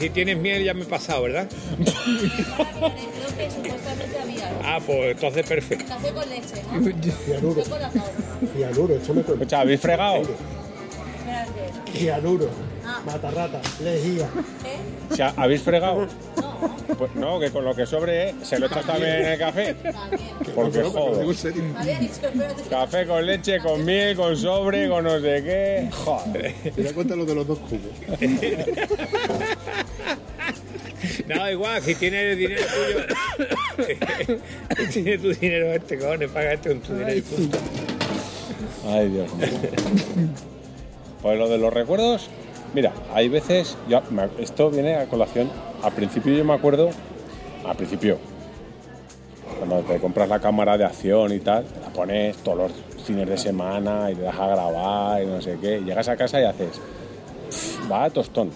Si tienes miel ya me he pasado, ¿verdad? Creo que supuestamente había. Ah, pues entonces perfecto. Café con leche, ¿no? Cianuro. Chocolate. Cianuro, échame con Escucha, ¿habéis fregado? Espérate. Cianuro. Ah. Matarrata. Lejía. ¿Eh? O sea, ¿Habéis fregado? No, Pues no, que con lo que sobre se lo echas también en el café. también. Porque joder. Había dicho, espérate. Café con leche, con miel, con sobre, con no sé qué. Joder. Te cuenta lo de los dos cubos. No, igual, si tienes el dinero tuyo. si tienes tu dinero este, cojones, paga este con tu dinero y punto. Ay, Dios mío. Pues lo de los recuerdos, mira, hay veces, esto viene a colación, al principio yo me acuerdo, al principio, cuando te compras la cámara de acción y tal, te la pones todos los fines de semana y te das a grabar y no sé qué, y llegas a casa y haces, "Pff, va a tostón.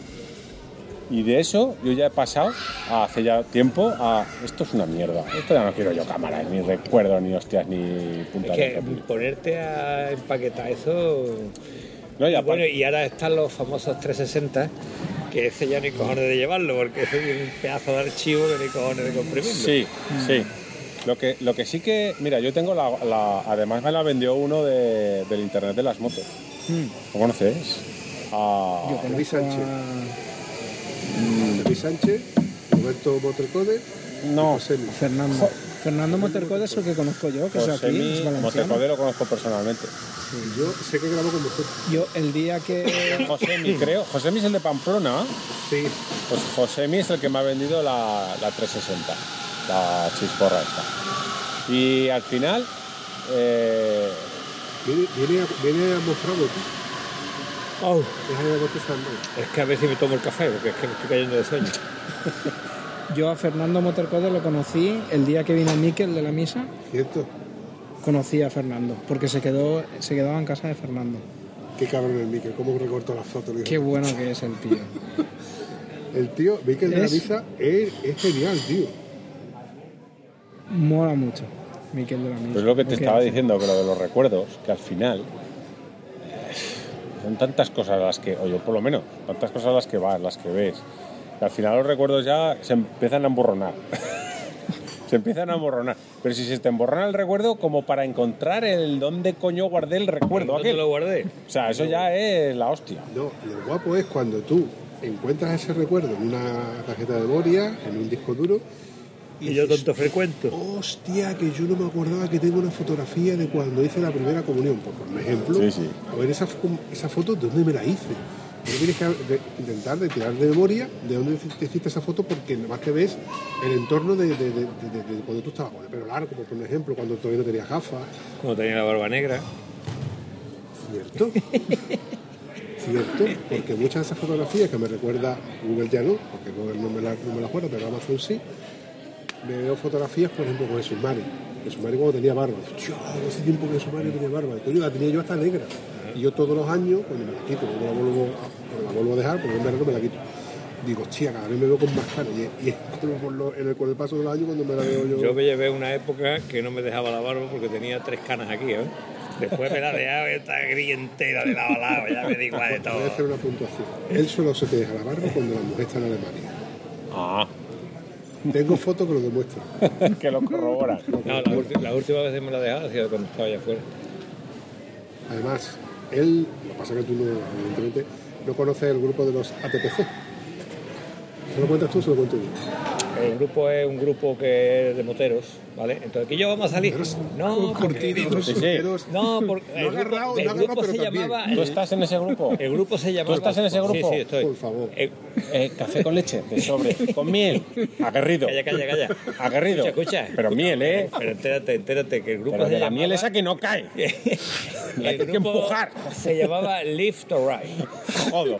Y de eso yo ya he pasado a hace ya tiempo a esto es una mierda. Esto ya no quiero yo cámaras, ni recuerdos, ni hostias, ni Es puntas que de pepino. ponerte a empaquetar eso. No, y bueno, y ahora están los famosos 360, que ese ya ni cojones de llevarlo, porque ese es un pedazo de archivo que ni cojones de comprimirlo. Sí, sí. Lo que, lo que sí que, mira, yo tengo la, la- además me la vendió uno de- del internet de las motos. ¿Lo conoces? Ah, Luis Sánchez. Luis Sánchez, Roberto Motorcode, no, José Luis. Fernando. Fernando Motercode es el que conozco yo, que es aquí, Mi es valenciano. Lo conozco personalmente. Yo sé que grabó con vosotros. Yo el día que... José Mi, creo. José Mi es el de Pamplona. Sí. Pues José Mi es el que me ha vendido la, la 360, la chisporra esta. Y al final, eh, Viene, viene, a, viene a mostrarlo. Oh, de es que a ver si me tomo el café, porque es que me estoy cayendo de sueño. Yo a Fernando Motercode lo conocí el día que vino Miquel de la misa. ¿Cierto? Conocí a Fernando, porque se quedó se quedaba en casa de Fernando. Qué cabrón el Miquel, cómo recortó las fotos. Qué bueno que es el tío. El tío, Miquel de la Misa, es, es genial, tío. Mola mucho, Miquel de la misa. Pues es lo que te estaba hace. diciendo, que lo de los recuerdos, que al final son tantas cosas las que, o yo por lo menos, tantas cosas las que vas, las que ves, que al final los recuerdos ya se empiezan a emborronar. se empiezan a emborronar. Pero si se te emborrona el recuerdo, como para encontrar el dónde coño guardé el recuerdo ¿Dónde aquel. lo guardé? O sea, eso ya es la hostia. No, lo guapo es cuando tú encuentras ese recuerdo en una tarjeta de memoria, en un disco duro, Y yo dices, tonto frecuento. Hostia, que yo no me acordaba que tengo una fotografía de cuando hice la primera comunión, por, por ejemplo. Sí, sí. A ver, esa, esa foto, ¿de dónde me la hice? Pero tienes que intentar de tirar de memoria de dónde te hiciste esa foto porque nada más que ves el entorno de, de- de- de- de cuando tú estabas con el pelo largo, como por ejemplo, cuando todavía no tenías gafas. Cuando tenía la barba negra. ¿Cierto? ¿Cierto? Porque muchas de esas fotografías que me recuerda Google ya no, porque Google no me la, no me la acuerdo, pero Amazon sí, me veo fotografías, por ejemplo, con Jesús Mari. Jesús Mari cuando tenía barba. Tío, hace tiempo que Jesús Mari tenía barba. Coño, la tenía yo hasta negra. Y yo todos los años, cuando me la quito, cuando la vuelvo, cuando la vuelvo a dejar, porque en verano me la quito. Digo, hostia, cada vez me veo con más cara. Y, es como por lo- en el, con el paso de los años cuando me la veo yo. Yo me llevé una época que no me dejaba la barba porque tenía tres canas aquí, ¿eh? Después me la dejaba esta gris entera de lado a lado, ya me di igual de Voy a hacer todo. una puntuación. Él solo se te deja la barba cuando la mujer está en Alemania. Ah, Tengo fotos que lo demuestran. que lo corroboran. No, la, ulti- la última vez que me la dejaba ha sido cuando estaba allá afuera. Además, él, lo que pasa es que tú no, evidentemente, no conoces el grupo de los ATPC. ¿Se lo cuentas tú o se lo cuento yo? El grupo es un grupo que es de moteros, ¿vale? Entonces, ¿aquí yo vamos a salir? No, porque... Sí, sí. No, porque No el grupo, agarrado, el no agarrado, grupo se llamaba... ¿Tú estás en ese grupo? El grupo se llamaba... estás en ese grupo? Sí, sí, estoy. Por favor. Eh, Eh, café con leche, de sobre, con miel, aguerrido. Calla, calla, calla. Aguerrido. Escucha, escucha. Pero miel, ¿eh? Pero entérate, entérate que el grupo Pero se de la llamaba... miel esa que no cae. el Hay que grupo empujar. se llamaba Lift or Ride. Joder.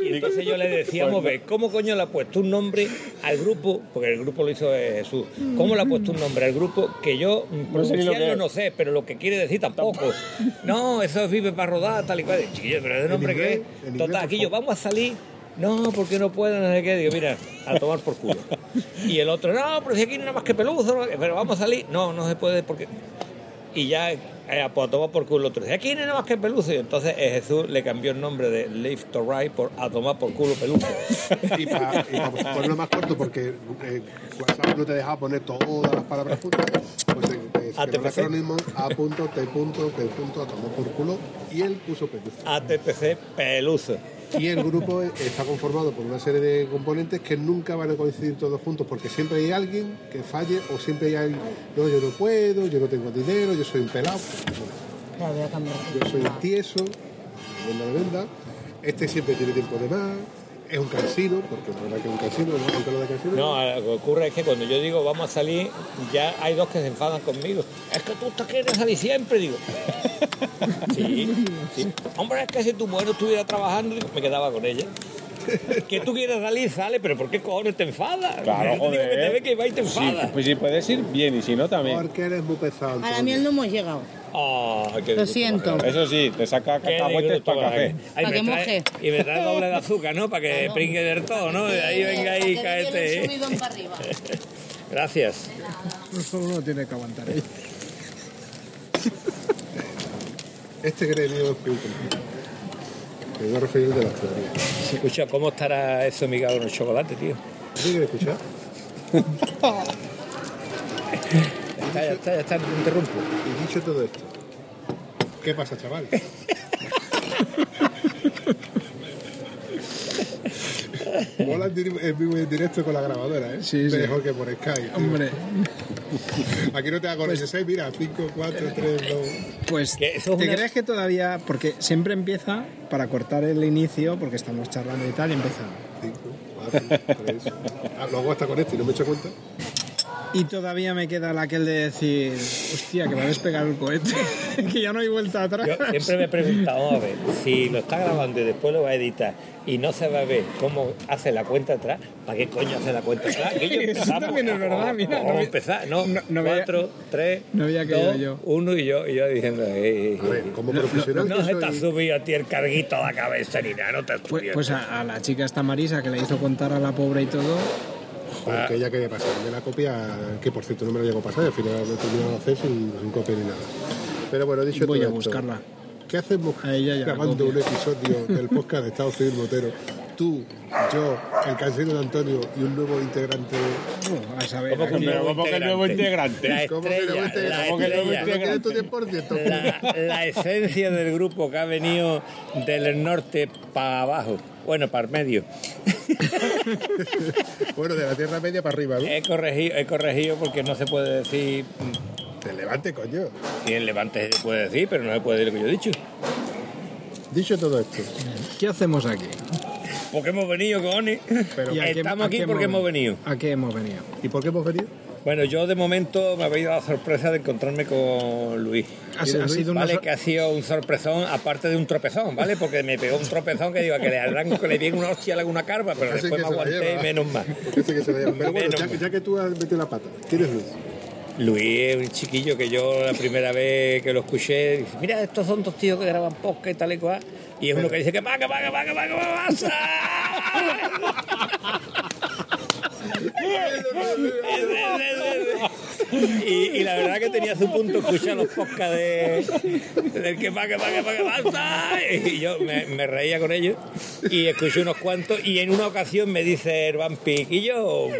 Y entonces yo le decía, vamos a ver, ¿cómo coño le ha puesto un nombre al grupo? Porque el grupo lo hizo eh, Jesús. ¿Cómo le ha puesto un nombre al grupo que yo No sé ni lo que pronunciarlo es. no sé, pero lo que quiere decir tampoco? No, eso es vive para rodar, tal y cual. Chiquillo, pero es de nombre inglés, que es. Total, aquí yo, vamos a salir. No, porque no puedo, no sé qué. Digo, mira, a tomar por culo. Y el otro, no, pero si aquí no hay nada más que peluzo, ¿no? pero vamos a salir. No, no se puede porque y ya eh, pues, a tomar por culo otro. Dice, aquí no más que peluzo. Y entonces eh, Jesús le cambió el nombre de Live to Ride por a tomar por culo peluzo. Y para ponerlo más corto, porque eh, WhatsApp no te dejaba poner todas las palabras juntas, pues eh, eh, quedó el acrónimo A punto, T punto, P punto, a tomar por culo, y él puso peluzo. ATPC peluzo. Y el grupo está conformado por una serie de componentes que nunca van a coincidir todos juntos, porque siempre hay alguien que falle o siempre hay alguien, no, yo no puedo, yo no tengo dinero, yo soy un pelado. La. Yo soy tieso, venda de venda. Este siempre tiene tiempo de más. Es un cansino, porque la verdad que es un cansino, ¿no? Aunque lo de cansino. No, lo que ocurre es que cuando yo digo vamos a salir, ya hay dos que se enfadan conmigo. Es que tú te quieres salir siempre, digo. Sí, sí. Hombre, es que si tu mujer no estuviera trabajando, digo, me quedaba con ella. Que tú quieres salir, sale, pero ¿por qué cojones te enfadas? Claro, Yo te digo joder. que te ve que va y te Sí, enfadas. pues si puedes ir bien y si no también. Porque eres muy pesado. A la miel no hemos llegado. Qué Lo siento. Eso sí, te saca Qué cacahuetes para café. grande. Ay, Pa' me que moje. Y me trae doble de azúcar, ¿no? Para que pringue del todo, ¿no? De ahí venga ahí, Para caete. ¿eh? para arriba. Gracias. Eso uno tiene que aguantar ahí. Este gremio es. Me voy a referir al de las teorías. Escucha, ¿cómo estará eso migado en el chocolate, tío? ¿Sí quieres escuchar? Ya está, ya está, ya está, te interrumpo. Y dicho todo esto, ¿qué pasa, chaval? Mola en vivo y en directo con la grabadora, ¿eh? Sí, sí. Mejor que por Skype. tío. Hombre, Aquí no te hago con ese, mira, 5, 4, 3, 2. pues ¿te una- crees que todavía, porque siempre empieza para cortar el inicio, porque estamos charlando y tal, y empieza. 5, 4, 3. Ah, lo hago hasta con este y no me he hecho cuenta. Y todavía me queda la aquel de decir, hostia, que va a despegar el cohete, que ya no hay vuelta atrás. Yo siempre me he preguntado, vamos a ver, si lo está grabando y después lo va a editar y no se va a ver cómo hace la cuenta atrás, ¿para qué coño hace la cuenta atrás? Que yo Eso también es verdad, mira, Vamos no a empezar, ¿no? no- no Cuatro, tres, no había dos, yo. uno y yo, y yo diciendo, "Ey, ey, A ver, ey". como profesional no que se te ha subido a ti el carguito a la cabeza ni nada, no te has Pues, pues a, a la chica esta Marisa que le hizo contar a la pobre y todo, porque ella quería pasarme la copia, que por cierto no me la llegó a pasar, al final lo he terminado de hacer sin, sin copia ni nada. Pero bueno, dicho voy todo a esto, buscarla. ¿Qué hacemos grabando un episodio del podcast de Estado Civil Motero? Tú, yo, el cansino de Antonio y un nuevo integrante. a saber, ¿Cómo que Pero ¿cómo que el nuevo integrante? La ¿Cómo que nuevo estrella, integrante? la ¿Cómo que nuevo estrella. ¿No quieres tu 10%? la, la esencia del grupo que ha venido del norte para abajo, bueno, para el medio. Bueno, de la Tierra Media para arriba, ¿no? He corregido, he corregido porque no se puede decir, Te levante, coño. si en Levante se puede decir, pero no se puede decir lo que yo he dicho. Dicho todo esto, ¿Qué hacemos aquí? Porque hemos venido, cojones. Pero- ¿Y a qué- Estamos a aquí qué porque hemos venido. ¿A qué hemos venido? ¿y por qué hemos venido? Bueno, yo de momento me había dado la sorpresa de encontrarme con Luis. Ha, ha sido una Vale, que ha sido un sorpresón, aparte de un tropezón, ¿vale? Porque me pegó un tropezón que digo que le arranco, le viene una hostia a alguna carva, pero después me aguanté y menos mal. Que se. Pero bueno, Menos ya, que tú has metido la pata, ¿quién es Luis? Luis es un chiquillo que yo la primera vez que lo escuché, dice, mira, estos son dos tíos que graban podcast y tal y cual. Y es uno que dice que va, que va, que va, que va, que va, pasa. Y, y la verdad que tenía su punto escuchar los podcasts de, del que va, que va, que va, que pasa. Y yo me, me reía con ellos y escuché unos cuantos. Y en una ocasión me dice el Vampic, y yo,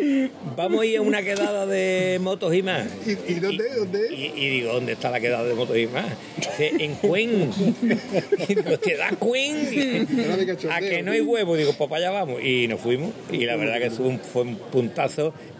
vamos a ir a una quedada de motos y más. ¿Y, y dónde? ¿Dónde? Y, y digo, ¿dónde está la quedada de motos y más? Dice, en Cuen. Digo, ¿te da Cuen? A que no hay huevo. Digo, pues para allá vamos. Y nos fuimos. Y la verdad que fue un, fue un puntazo.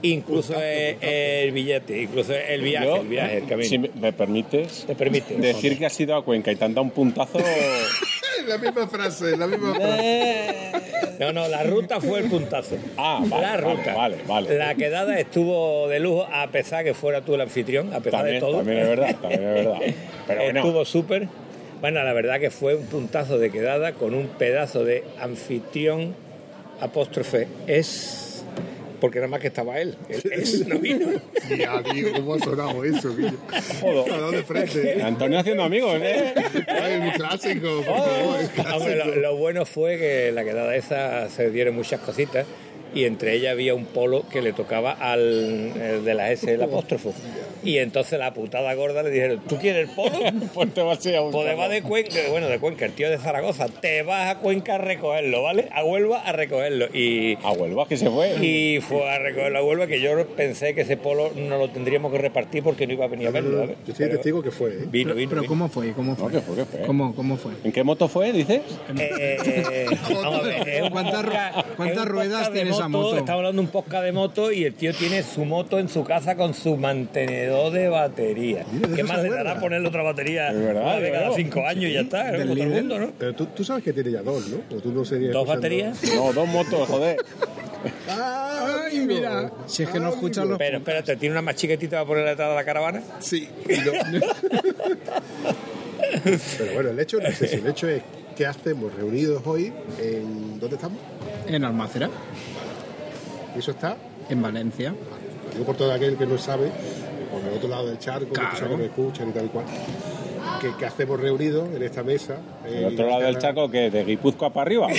Incluso el, el billete, incluso el viaje, Yo, el viaje, el camino. Si me, permites ¿Te permite? decir que has ido a Cuenca y te han dado un puntazo. La misma frase, la misma frase. No, no, la ruta fue el puntazo. Ah, vale, la vale, ruta. vale, vale. La quedada estuvo de lujo, a pesar que fuera tú el anfitrión, a pesar También, de todo. también es verdad, también es verdad. Pero bueno, Estuvo súper. Bueno, la verdad que fue un puntazo de quedada con un pedazo de anfitrión apóstrofe es porque nada más que estaba él. El es no vino. Ya, tío, ¿cómo ha sonado eso, tío? De frente. Antonio haciendo amigos, ¿eh? Ay, un clásico, por favor, es clásico. Hombre, lo, lo bueno fue que en la quedada esa se dieron muchas cositas y entre ellas había un polo que le tocaba al el de la S, el apóstrofo. Y entonces la putada gorda le dijeron, ¿tú quieres el polo? Pues te vas a ir a Pues te vas de Cuenca, bueno, de Cuenca, el tío de Zaragoza, te vas a Cuenca a recogerlo, ¿vale? A Huelva a recogerlo. Y, A Huelva, que se fue. y fue a recogerlo a Huelva, que yo pensé que ese polo no lo tendríamos que repartir porque no iba a venir a verlo, ¿sabes? Yo soy Pero testigo que fue, ¿eh? Vino, vino. pero vino. ¿cómo fue? ¿Cómo No, fue? ¿qué fue? ¿Qué fue? ¿Cómo, ¿Cómo fue? ¿En qué moto fue, dices? Eh, eh, vamos a ver, un ¿Cuántas cuántas ruedas podcast esa moto? Estamos hablando de un podcast de moto y el tío tiene su moto en su casa con su mantenedor de batería. Mira, ¿Qué más se le dará ponerle otra batería? Verdad, de cada cinco años y ya está. Del el líder. mundo, ¿no? Pero tú, tú sabes que tiene ya dos, ¿no? O tú no serías ¿Dos baterías? No, dos motos, joder. ¡Ah, Ay, mira, si es que no escuchan los... Pero espérate, ¿tiene una más chiquitita para poner detrás de la caravana? Sí. no. Pero bueno, el hecho no es ese. El hecho es qué hacemos reunidos hoy en... ¿Dónde estamos? En Almácera, Eso está, en Valencia. lo digo por todo aquel que no sabe, por el otro lado del charco, que Claro. que me escuchan y tal y cual. Que, que hacemos reunidos en esta mesa. El en otro lado del charco, que ¿De Guipúzcoa para arriba?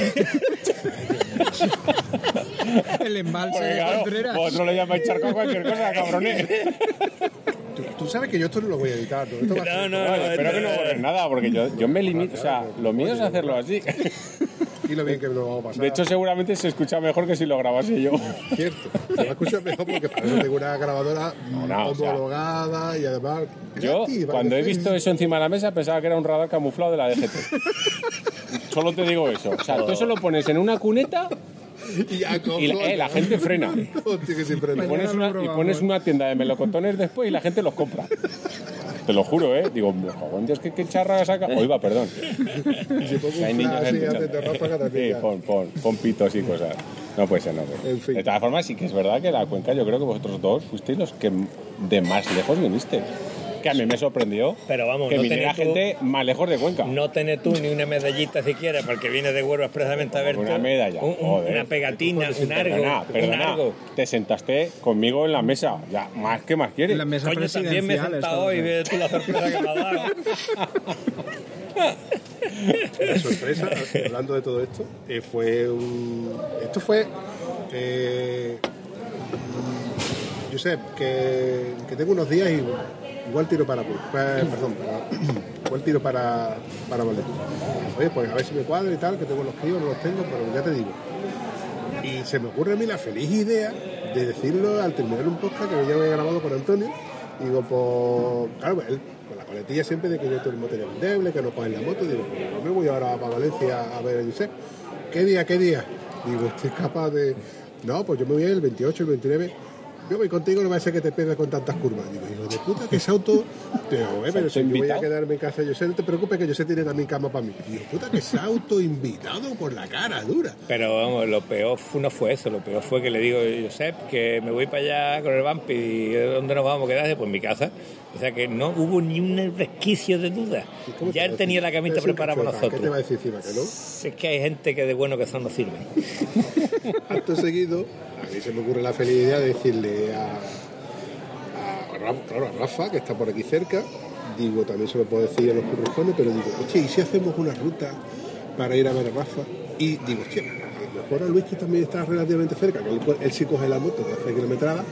El embalse Porque de claro, Contreras. vosotros le llamáis charco a cualquier cosa, cabrones. Tú, tú sabes que yo esto no lo voy a editar. ¿no? Esto va a ser- No, no, Bueno, espero que no borres nada, porque yo, yo me limito, o sea, lo mío es hacerlo así. Y lo bien que me lo vamos a pasar. De hecho, seguramente se escucha mejor que si lo grabase yo. Cierto. Se va a escuchar mejor porque tengo una grabadora no, o sea, homologada y además. Yo, gratis, cuando he visto eso encima de la mesa, pensaba que era un radar camuflado de la DGT. Solo te digo eso. O sea, tú eso lo pones en una cuneta Y, ya, y la, eh, la gente frena. Y no. pones, una, y probamos. pones una tienda de melocotones después y la gente los compra. Te lo juro, ¿eh? Digo, es que qué charra saca. Oiga, perdón. Si pongo Hay niños flash y ráfaga también. Sí, pon, pon, pon pitos y cosas. No puede ser, no puede ser. En fin. De todas formas, sí que es verdad que la cuenca, yo creo que vosotros dos fuisteis los que de más lejos vinisteis. Que a mí me sorprendió Pero vamos, que no viniera tú- gente más lejos de Cuenca. No tenés tú ni una medallita siquiera, porque viene de Huelva expresamente a verte. Una medalla, Un- un- joder. una pegatina, un Perdona, argo. Un perdona, argo. te sentaste conmigo en la mesa. Ya, más que más quieres. En la mesa Coño, también me he sentado hoy, ve tú la sorpresa que me ha dado. La sorpresa, hablando de todo esto, eh, fue un. Esto fue. Eh, yo sé que, que tengo unos días y igual tiro para. pues, perdón, para- tiro para, para Valencia. Oye, pues a ver si me cuadra y tal, que tengo los críos, no los tengo, pero ya te digo. Y se me ocurre a mí la feliz idea de decirlo al terminar un podcast que ya había grabado con Antonio. Y digo, pues, claro, él con la coletilla siempre de que yo tengo el material endeble, que no cogen la moto. Digo, pues me voy ahora para Valencia a ver a Josep. ¿Qué día, qué día? Digo, estoy capaz de. No, pues yo me voy el 28, el 29. Yo voy contigo, no va a ser que te pegue con tantas curvas. Digo, hijo de puta, que ese auto. Digo, "Eh, pero si yo voy a quedarme en casa de José, no te preocupes que José tiene también cama para mí. Digo, puta, que ese auto invitado por la cara dura. Pero vamos, lo peor no fue eso, lo peor fue que le digo, Josep, que me voy para allá con el vampi y ¿dónde nos vamos a quedar? Pues en mi casa. O sea que no hubo ni un resquicio de duda. ¿Y cómo te Ya él tenía la camita preparada para cachueta, ¿Qué te va a nosotros. decir encima que no? Es que hay gente que de bueno que son no sirve. Acto seguido, a mí se me ocurre la feliz idea de decirle a, a, Rafa, claro, a Rafa, que está por aquí cerca, digo, también se lo puedo decir a los curruscones, pero digo, oye, ¿y si hacemos una ruta para ir a ver a Rafa? Y digo, hostia, a lo mejor a Luis, que también está relativamente cerca, que él, él sí coge la moto, que hace kilometrada.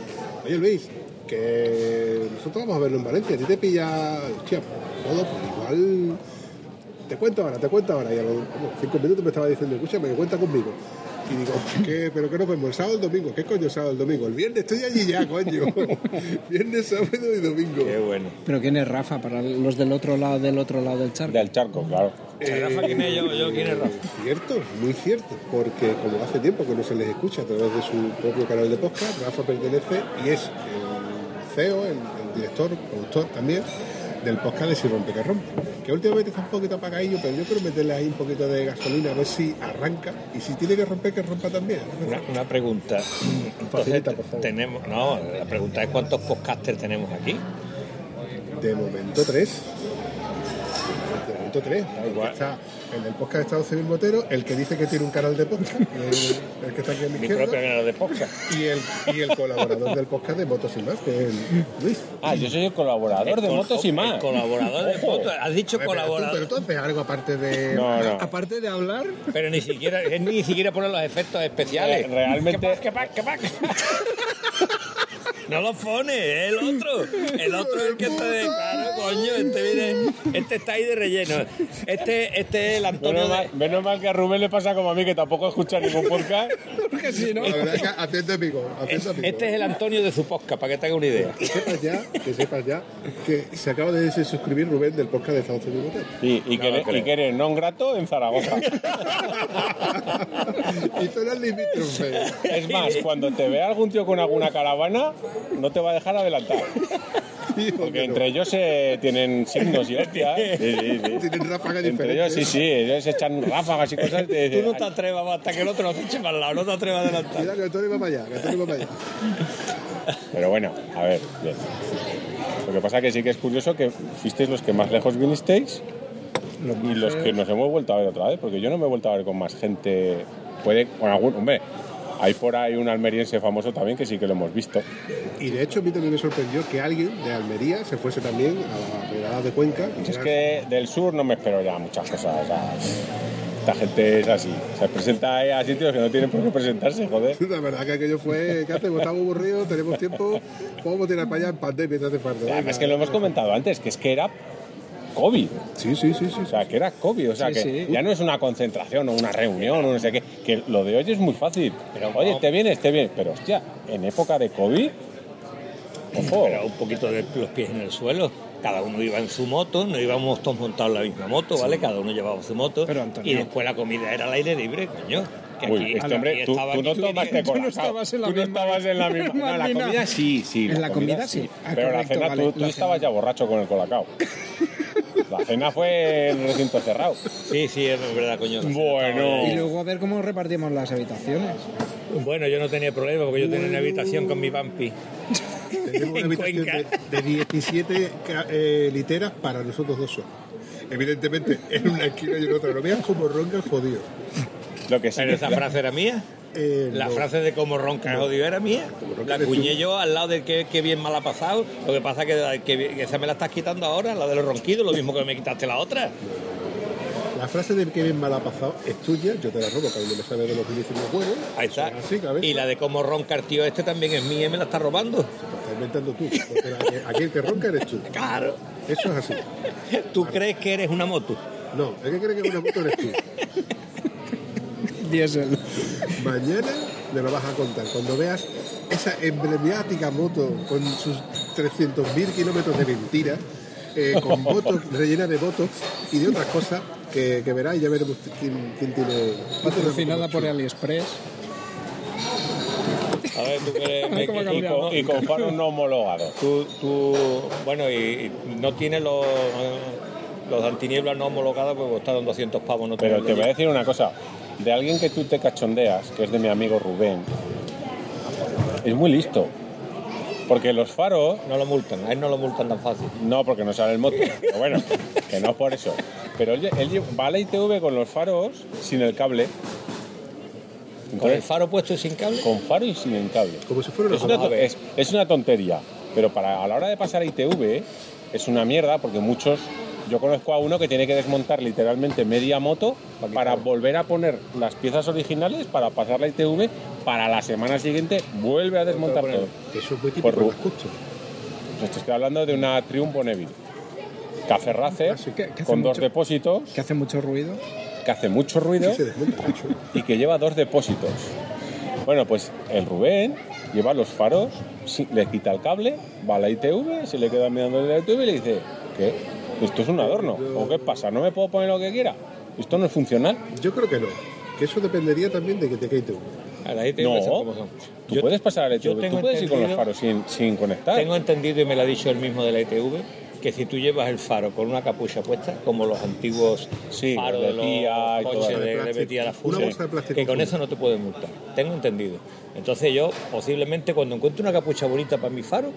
Oye, Luis, que nosotros vamos a verlo en Valencia, ti te pilla, hostia, todo, pues igual te cuento ahora, te cuento ahora. Y a los como, cinco minutos me estaba diciendo, escúchame, que cuenta conmigo. Y digo, ¿qué? ¿Pero qué nos vemos? ¿El sábado o el domingo? ¿Qué coño sábado o el domingo? El viernes estoy allí ya, coño. viernes, sábado y domingo. Qué bueno. Pero ¿quién es Rafa? Para los del otro lado del otro lado del charco. Del charco, claro. Rafa, ¿quién es yo? Yo, ¿quién es Rafa? Cierto, muy cierto, porque como hace tiempo que no se les escucha a través de su propio canal de podcast, Rafa pertenece y es CEO, el, el director, productor también del podcast de Si Rompe que Rompe, que últimamente está un poquito apagadillo, pero yo quiero meterle ahí un poquito de gasolina a ver si arranca y si tiene que romper, que rompa también. Una, una pregunta. Entonces, Facilita, por favor. tenemos, no, la pregunta es cuántos podcasters tenemos aquí. De momento tres. Te cuento tres. Igual. está, el del podcast de Estado Civil Motero, el que dice que tiene un canal de podcast, el, el que está aquí a mi Mi izquierda, propio canal de podcast. y el, y el colaborador del podcast de Motos y Más, que es el Luis. Ah, yo soy el colaborador de Col- Motos y el más. Colaborador de Ojo. fotos. Has dicho Pero tú, pero colaborador. tú haces algo aparte de... No, no. Aparte de hablar, Pero ni siquiera, él ni siquiera pone los efectos especiales. Re- realmente- ¿Qué pa, qué pa, qué? No los pone, es el otro. El otro es el que está de. Claro, coño, este viene. Este está ahí de relleno. Este, este es el Antonio Menos de. mal, menos mal que a Rubén le pasa como a mí, que tampoco escucha ningún podcast. porque si no. La verdad es que atento amigo, atento amigo. Este es el Antonio de su podcast, para que te haga una idea. Que sepas ya, que sepas ya, que se acaba de suscribir Rubén del podcast de Estado Civil Motero. Sí, y, No que, lo y que eres non grato en Zaragoza. y zona limítrofe. Es más, cuando te vea algún tío con alguna caravana, no te va a dejar adelantar. Porque entre ellos se tienen signos y hostias. Sí, sí, sí. Tienen ráfagas Entre ellos, diferentes. sí, sí, ellos echan ráfagas y cosas. De, Tú no te atrevas hasta que el otro lo eche para el lado, no te atrevas a adelantar. Cuidado que Antonio va para allá, que Antonio va para allá. Pero bueno, a ver, bien. Lo que pasa que sí que es curioso que fuisteis los que más lejos vinisteis y los que nos hemos vuelto a ver otra vez, porque yo no me he vuelto a ver con más gente. Puede, con algún, hombre, hay por ahí un almeriense famoso también que sí que lo hemos visto. Y de hecho a mí también me sorprendió que alguien de Almería se fuese también a la Regalada de Cuenca. Es que del sur no me espero ya muchas cosas. o sea, esta gente es así. Se presenta a sitios que no tienen por qué presentarse, joder. La verdad que aquello fue, ¿qué hacemos? Estamos aburridos, tenemos tiempo, a tirar para allá en pandemia, hace falta. Además que lo hemos comentado antes, que es que era COVID. Sí, sí, sí, sí. O sea, que era COVID, o sea, Sí, que sí. ya no es una concentración o una reunión o no sé qué, que lo de hoy es muy fácil. Pero, Oye, te vienes, te vienes, pero hostia, en época de COVID, ojo, Pero un poquito de los pies en el suelo. Cada uno iba en su moto, no íbamos todos montados en la misma moto, ¿vale? Cada uno llevaba su moto. Pero, Antonio- y después la comida era al aire libre, coño. Que Uy, aquí- este hombre, tú, no tomaste. Tú no estabas en la Tú no misma- estabas en la misma. No, la comida sí, sí. En la comida sí. Ah, Pero la correcto, cena, vale, tú, tú la estabas ya borracho con el colacao. La cena fue en el recinto cerrado. Sí, sí, es verdad, coño. Bueno. Y luego a ver cómo repartimos las habitaciones. Bueno, yo no tenía problema porque yo tenía una habitación con mi vampi. Tenemos una habitación de, Cuenca. de 17 ca- eh, literas para nosotros dos solos. Evidentemente, en una esquina y en otra. No vean cómo ronca el jodido. Lo que sí Pero que- esa frase era mía. Eh, La no. frase de cómo ronca el jodido era mía. La eres cuñé tú. yo al lado del que, que bien mal ha pasado. Lo que pasa es que, que, que esa me la estás quitando ahora, la de los ronquidos, lo mismo que me quitaste la otra. La frase de que bien mal ha pasado es tuya, yo te la robo, cada uno me sabe de los buenos. Ahí está. Así. Y la de cómo ronca el tío este también es mía y me la está robando. Te estás inventando tú. Porque la que- aquí el que ronca eres tú. Claro. Eso es así. ¿Tú crees que eres una moto? No, el que cree que es una moto eres tú. Diésel. Mañana me lo vas a contar. Cuando veas esa emblemática moto con sus 300.000 kilómetros de mentira, eh, con botox, rellena de botox y de otras cosas que, que verás y ya veremos quién, quién tiene. Patrocinada por AliExpress. A ver, tú eres... Tú- y, con, y con faros no homologados. Tú, tú, bueno, y, y no tienes los, los antinieblas no homologados, pues costaron 200 pavos. No Pero te voy a decir una cosa. De alguien que tú te cachondeas, que es de mi amigo Rubén, es muy listo. Porque los faros, No lo multan, a él no lo multan tan fácil. no porque no sale el moto, pero bueno, que no por eso. Pero él, él va a la ITV con los faros sin el cable. Con el faro puesto y sin cable. con faro y sin el cable. Como si fuera Es una es, es una tontería, pero para, a la hora de pasar a ITV es una mierda porque muchos. Yo conozco a uno que tiene que desmontar literalmente media moto para volver a poner las piezas originales para pasar la ITV. Para la semana siguiente vuelve a desmontar todo. Eso es muy típico Por. Pues te estoy hablando de una Triumph Bonneville. Café Racer Así que- que hace con dos depósitos Que hace mucho ruido. que hace mucho ruido Y que lleva dos depósitos. Bueno, pues el Rubén lleva los faros, le quita el cable, va a la ITV, se le queda mirando la ITV y le dice, ¿qué? ¿Esto es un adorno? ¿O qué pasa? ¿No me puedo poner lo que quiera? ¿Esto no es funcional? Yo creo que no. Que eso dependería también de que te quede tú. A la ITV No, son como son. tú Yo- puedes pasar a la yo ITV, tú tengo puedes ir con los entendido- faros sin, sin conectar. Tengo entendido y me lo ha dicho el mismo de la ITV que si tú llevas el faro con una capucha puesta, como los antiguos Sí, faros de los tía coches De de, de plástico. Betty a la plástico que con eso no te pueden multar. Tengo entendido. Entonces yo, posiblemente, cuando encuentre una capucha bonita para mi faro,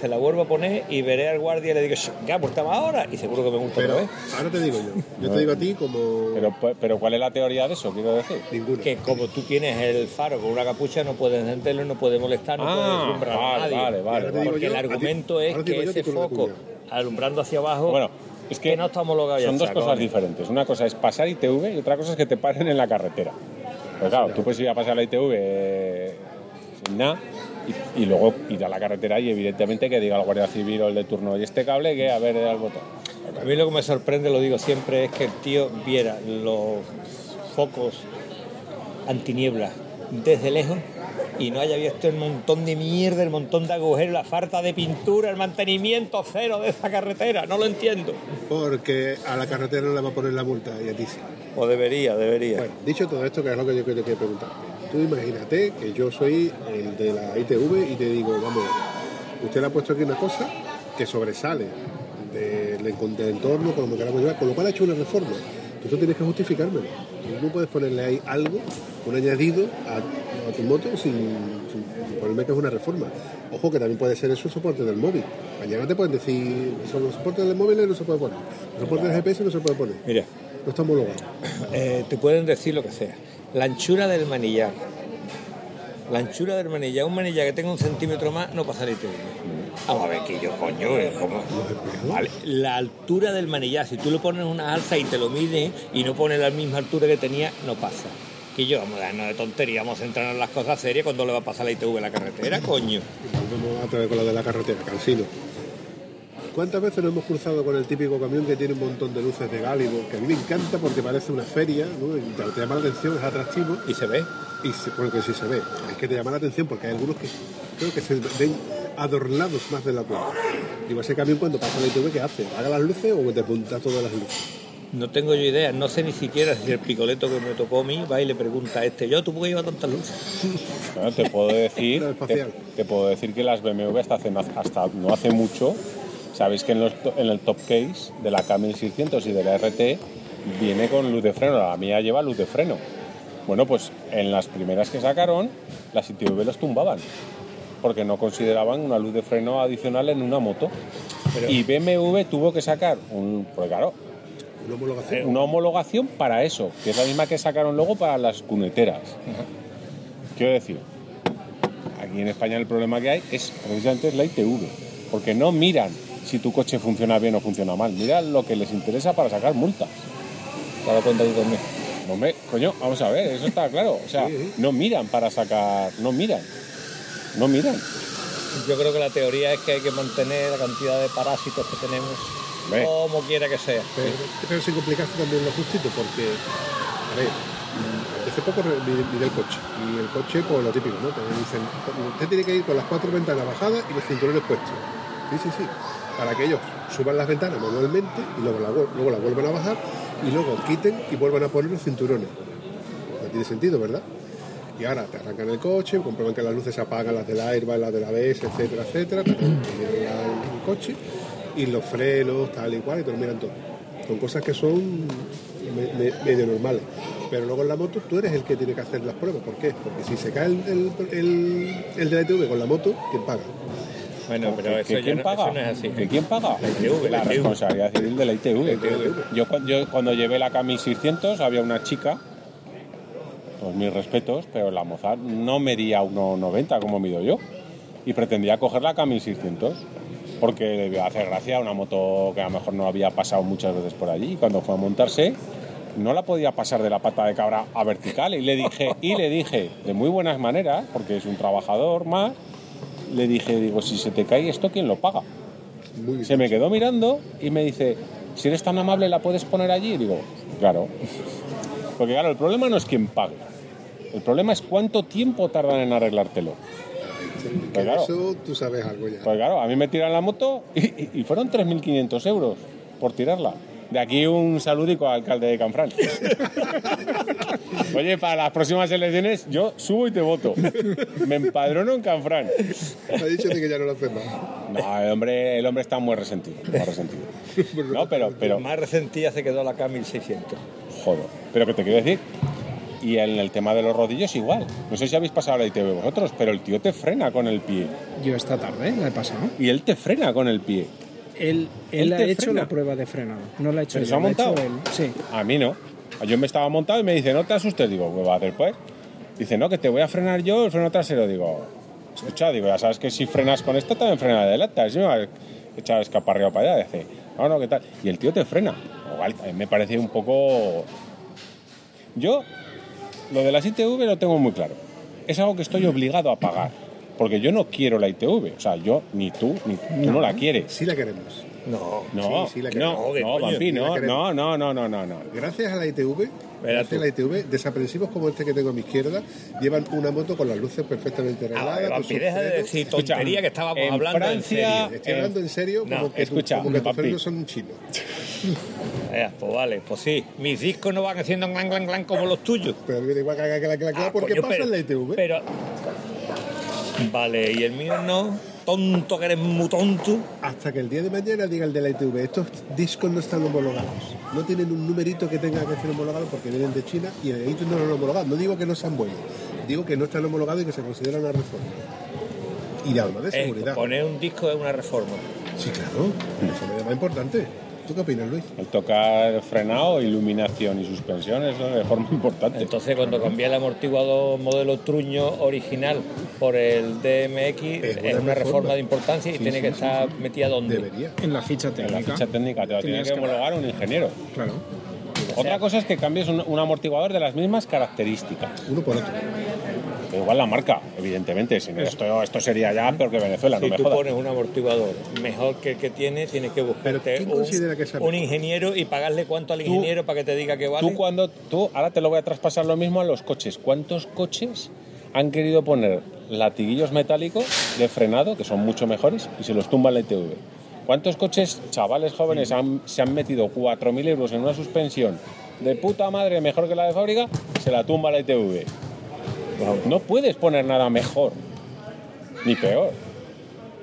se la vuelvo a poner y veré al guardia y le digo, ya, pues estaba ahora, y seguro que me gusta Pero otra vez. ahora te digo yo. Yo te digo a ti como. Pero, pues, pero ¿cuál es la teoría de eso? Quiero decir. Ninguna. Que como tú tienes el faro con una capucha, no puedes encenderlo, no puedes molestar, no puedes Ah, alumbrar a vale, nadie. vale, vale. Porque yo, el ti- argumento es que ese foco, alumbrando hacia abajo, Bueno, es que, que no está homologado ya son dos cosas diferentes. Una cosa es pasar ITV y otra cosa es que te paren en la carretera. Pues claro, tú puedes ir a pasar la ITV eh, sin nada y, y luego ir a la carretera y evidentemente que diga el guardia civil o el de turno y este cable que a ver al botón. A mí lo que me sorprende, lo digo siempre, es que el tío viera los focos antiniebla desde lejos y no haya visto el montón de mierda, el montón de agujeros, la falta de pintura, el mantenimiento cero de esa carretera. No lo entiendo. Porque a la carretera no le va a poner la multa y a ti sí. O debería, debería. Bueno, dicho todo esto, que es lo que yo quiero que preguntarte. Tú imagínate que yo soy el de la ITV y te digo, vamos, usted le ha puesto aquí una cosa que sobresale del, del entorno, como queramos llevar, con lo cual ha hecho una reforma. Tú tienes que justificármelo. Tú no puedes ponerle ahí algo, un añadido a, a tu moto sin, sin ponerme que es una reforma. Ojo que también puede ser eso el soporte del móvil. Mañana te pueden decir, son los soportes del móvil no se puede poner. Los soportes del GPS no se puede poner. Mira, No está homologado. eh, te pueden decir lo que sea. La anchura del manillar. La anchura del manillar. Un manillar que tenga un centímetro más no pasa el ITV. Vamos a ver que yo, coño, es como... Vale, la altura del manillar, si tú le pones una alza y te lo mides y no pones la misma altura que tenía, no pasa. Que yo, vamos a darnos de tontería, vamos a centrarnos en las cosas serias cuando le va a pasar la ITV en la carretera, coño. Vamos a través con lo de la carretera, cansino. ¿Cuántas veces nos hemos cruzado con el típico camión que tiene un montón de luces de gálido? Que a mí me encanta porque parece una feria, ¿no? Y te, te llama la atención, es atractivo. Y se ve. Y se, bueno, que sí se ve. Es que te llama la atención porque hay algunos que creo que se ven adornados más de la cuenta. Digo, ese camión cuando pasa la ITV, ¿qué hace? ¿Haga las luces o te apunta todas las luces? No tengo yo idea, no sé ni siquiera si el picoleto que me tocó a mí va y le pregunta a este, yo, ¿tú por qué llevas tantas luces? Bueno, te puedo decir, te, te puedo decir que las BMW hasta, hace, hasta no hace mucho, sabéis que en, los to- en el top case de la K1600 y de la RT viene con luz de freno, la mía lleva luz de freno. Bueno, pues en las primeras que sacaron, las ITV los tumbaban, porque no consideraban una luz de freno adicional en una moto. y BMW tuvo que sacar un, pues claro, Una homologación. una homologación para eso, que es la misma que sacaron luego para las cuneteras. Quiero decir, aquí en España el problema que hay es precisamente es la ITV, porque no miran si tu coche funciona bien o funciona mal, miran lo que les interesa para sacar multas. Te das cuenta tú también. No me, coño, vamos a ver, eso está claro. O sea, Sí, sí. no miran para sacar, no miran, no miran. Yo creo que la teoría es que hay que mantener la cantidad de parásitos que tenemos como quiera que sea. Pero, pero sin complicarse también lo justito, porque, a ver, hace poco miré el coche, y el coche, pues lo típico, ¿no? Te dicen, usted tiene que ir con las cuatro ventanas bajadas y los cinturones puestos. Sí, sí, sí. Para que ellos suban las ventanas manualmente y luego la, vuel- luego la vuelvan a bajar y luego quiten y vuelvan a poner los cinturones. No tiene sentido, ¿verdad? Y ahora te arrancan el coche, comprueban que las luces se apagan, las del airbag, las del ABS, etcétera, etcétera, te la- el coche y los frenos, tal y cual, y te lo miran todo. Son cosas que son me- me- medio normales. Pero luego en la moto tú eres el que tiene que hacer las pruebas. ¿Por qué? Porque si se cae el, el, el, de la ITV con la moto, ¿quién paga? Bueno, pero ¿Que- eso, ¿Quién no, paga? eso no es así. ¿Que ¿Quién paga? La ITV, la La ITV. responsabilidad civil de la ITV. ITV. Yo, cu- yo cuando llevé la K1600 había una chica, pues mis respetos, pero la moza no medía 1,90 como mido yo y pretendía coger la K1600 porque le iba a hacer gracia a una moto que a lo mejor no había pasado muchas veces por allí y cuando fue a montarse no la podía pasar de la pata de cabra a vertical y le dije y le dije de muy buenas maneras porque es un trabajador más le dije digo si se te cae esto quién lo paga Muy se me quedó mirando y me dice, si eres tan amable, ¿la puedes poner allí? Y digo, claro. Porque claro, el problema no es quién pague. El problema es cuánto tiempo tardan en arreglártelo. Pues claro. Eso tú sabes algo ya. Pues claro, a mí me tiran la moto y, y- y fueron 3.500 euros por tirarla. De aquí un saludico al alcalde de Canfrán. Oye, para las próximas elecciones yo subo y te voto. Me empadrono en Canfrán. Ha dicho de que ya no lo haces más. No, el hombre, el hombre está muy resentido. Muy resentido. No, pero, pero, Más resentida se quedó la K1600. Joder. Pero que te quiero decir Y en el tema de los rodillos igual. No sé si habéis pasado la ITV vosotros, pero el tío te frena con el pie. Yo esta tarde la he pasado. Y él te frena con el pie. Él, Él él ha hecho frena. la prueba de frenado. No la ha hecho ¿Pero yo, se ha montado? él. Sí. A mí no. Yo me estaba montado y me dice, no te asustes. Digo, ¿qué va a hacer pues? Dice, no, que te voy a frenar yo el freno trasero. Digo, escucha, digo, ya sabes que si frenas con esto también frena adelante. Así me va a echar escaparreo para allá. Dice, no, no, ¿qué tal? Y el tío te frena. Igual, me parece un poco... Yo, lo de las ITV lo tengo muy claro. Es algo que estoy obligado a pagar. Porque yo no quiero la ITV. O sea, yo, ni tú, ni tú no la quieres. Sí la queremos. No. No, Sí, sí la no, queremos. No, que no, coño, Vampi, no, no, no, no, no, no. Gracias a la ITV, Verás gracias a la ITV, desaprensivos como este que tengo a mi izquierda, llevan una moto con las luces perfectamente A arregladas. ver, con Vampi, deja de decir Escucha, tontería que estábamos en hablando Francia- en serio. Estoy hablando en serio como no, que, tu- escucha, como que tus frenos son chinos. Eh, pues vale, pues sí. Mis discos no van haciendo clan, clan, clan como los tuyos. Pero me da igual que haga que la que la Ah, clava, porque coño, pasa pero- en la ITV. Pero. Vale, y el mío no. Tonto, que eres muy tonto. Hasta que el día de mañana diga el de la ITV, estos discos no están homologados. No tienen un numerito que tenga que ser homologado porque vienen de China y el ITV no lo han homologado. No digo que no sean buenos, digo que no están homologados y que se considera una reforma. Y de alma de Eh, seguridad. poner un disco es una reforma. Sí, claro, una reforma más importante. ¿Tú qué opinas, Luis? El tocar frenado, iluminación y suspensión es de forma importante. Entonces, cuando cambié el amortiguador modelo Truño original por el DMX, es, una una reforma. reforma de importancia y Sí, tiene sí, que sí, estar sí. metida donde. Debería. En la ficha En la técnica. ficha técnica te lo tiene que que- homologar un ingeniero. Claro. Otra cosa es que cambies un, un amortiguador de las mismas características. Uno por otro. Da igual la marca, evidentemente. Si no, esto, esto sería ya peor que Venezuela, Si no me tú jodas. pones un amortiguador mejor que el que tiene, tienes que buscarte ¿quién un, que un ingeniero y pagarle cuánto al Tú- ingeniero para que te diga que vale. Tú cuando tú, ahora te lo voy a traspasar lo mismo a los coches. ¿Cuántos coches han querido poner latiguillos metálicos de frenado, que son mucho mejores, y se los tumba la ITV? ¿Cuántos coches, chavales jóvenes, han- se han metido 4.000 euros en una suspensión de puta madre mejor que la de fábrica? Se la tumba la ITV. No puedes poner nada mejor, ni peor.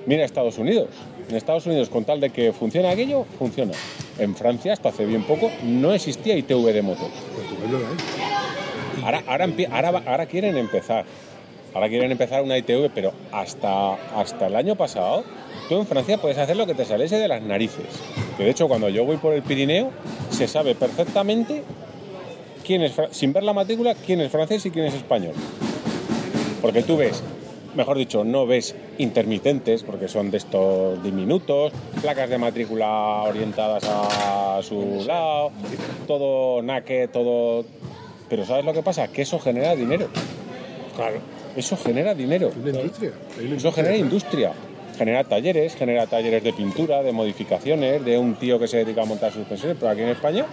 Mira Estados Unidos. En Estados Unidos, con tal de que funcione aquello, funciona. En Francia, hasta hace bien poco, no existía ITV de motos. Ahora, ahora quieren empezar. Ahora quieren empezar una ITV, pero hasta, hasta el año pasado, tú en Francia puedes hacer lo que te saliese de las narices. Que de hecho, cuando yo voy por el Pirineo, se sabe perfectamente quién es, sin ver la matrícula, quién es francés y quién es español. Porque tú ves, mejor dicho, no ves intermitentes, porque son de estos diminutos, placas de matrícula orientadas a su lado, todo naque, todo... Pero ¿sabes lo que pasa? Que eso genera dinero. Claro. Eso genera dinero. Una industria. Eso genera industria. Genera talleres, genera talleres de pintura, de modificaciones, de un tío que se dedica a montar suspensiones, pero aquí en España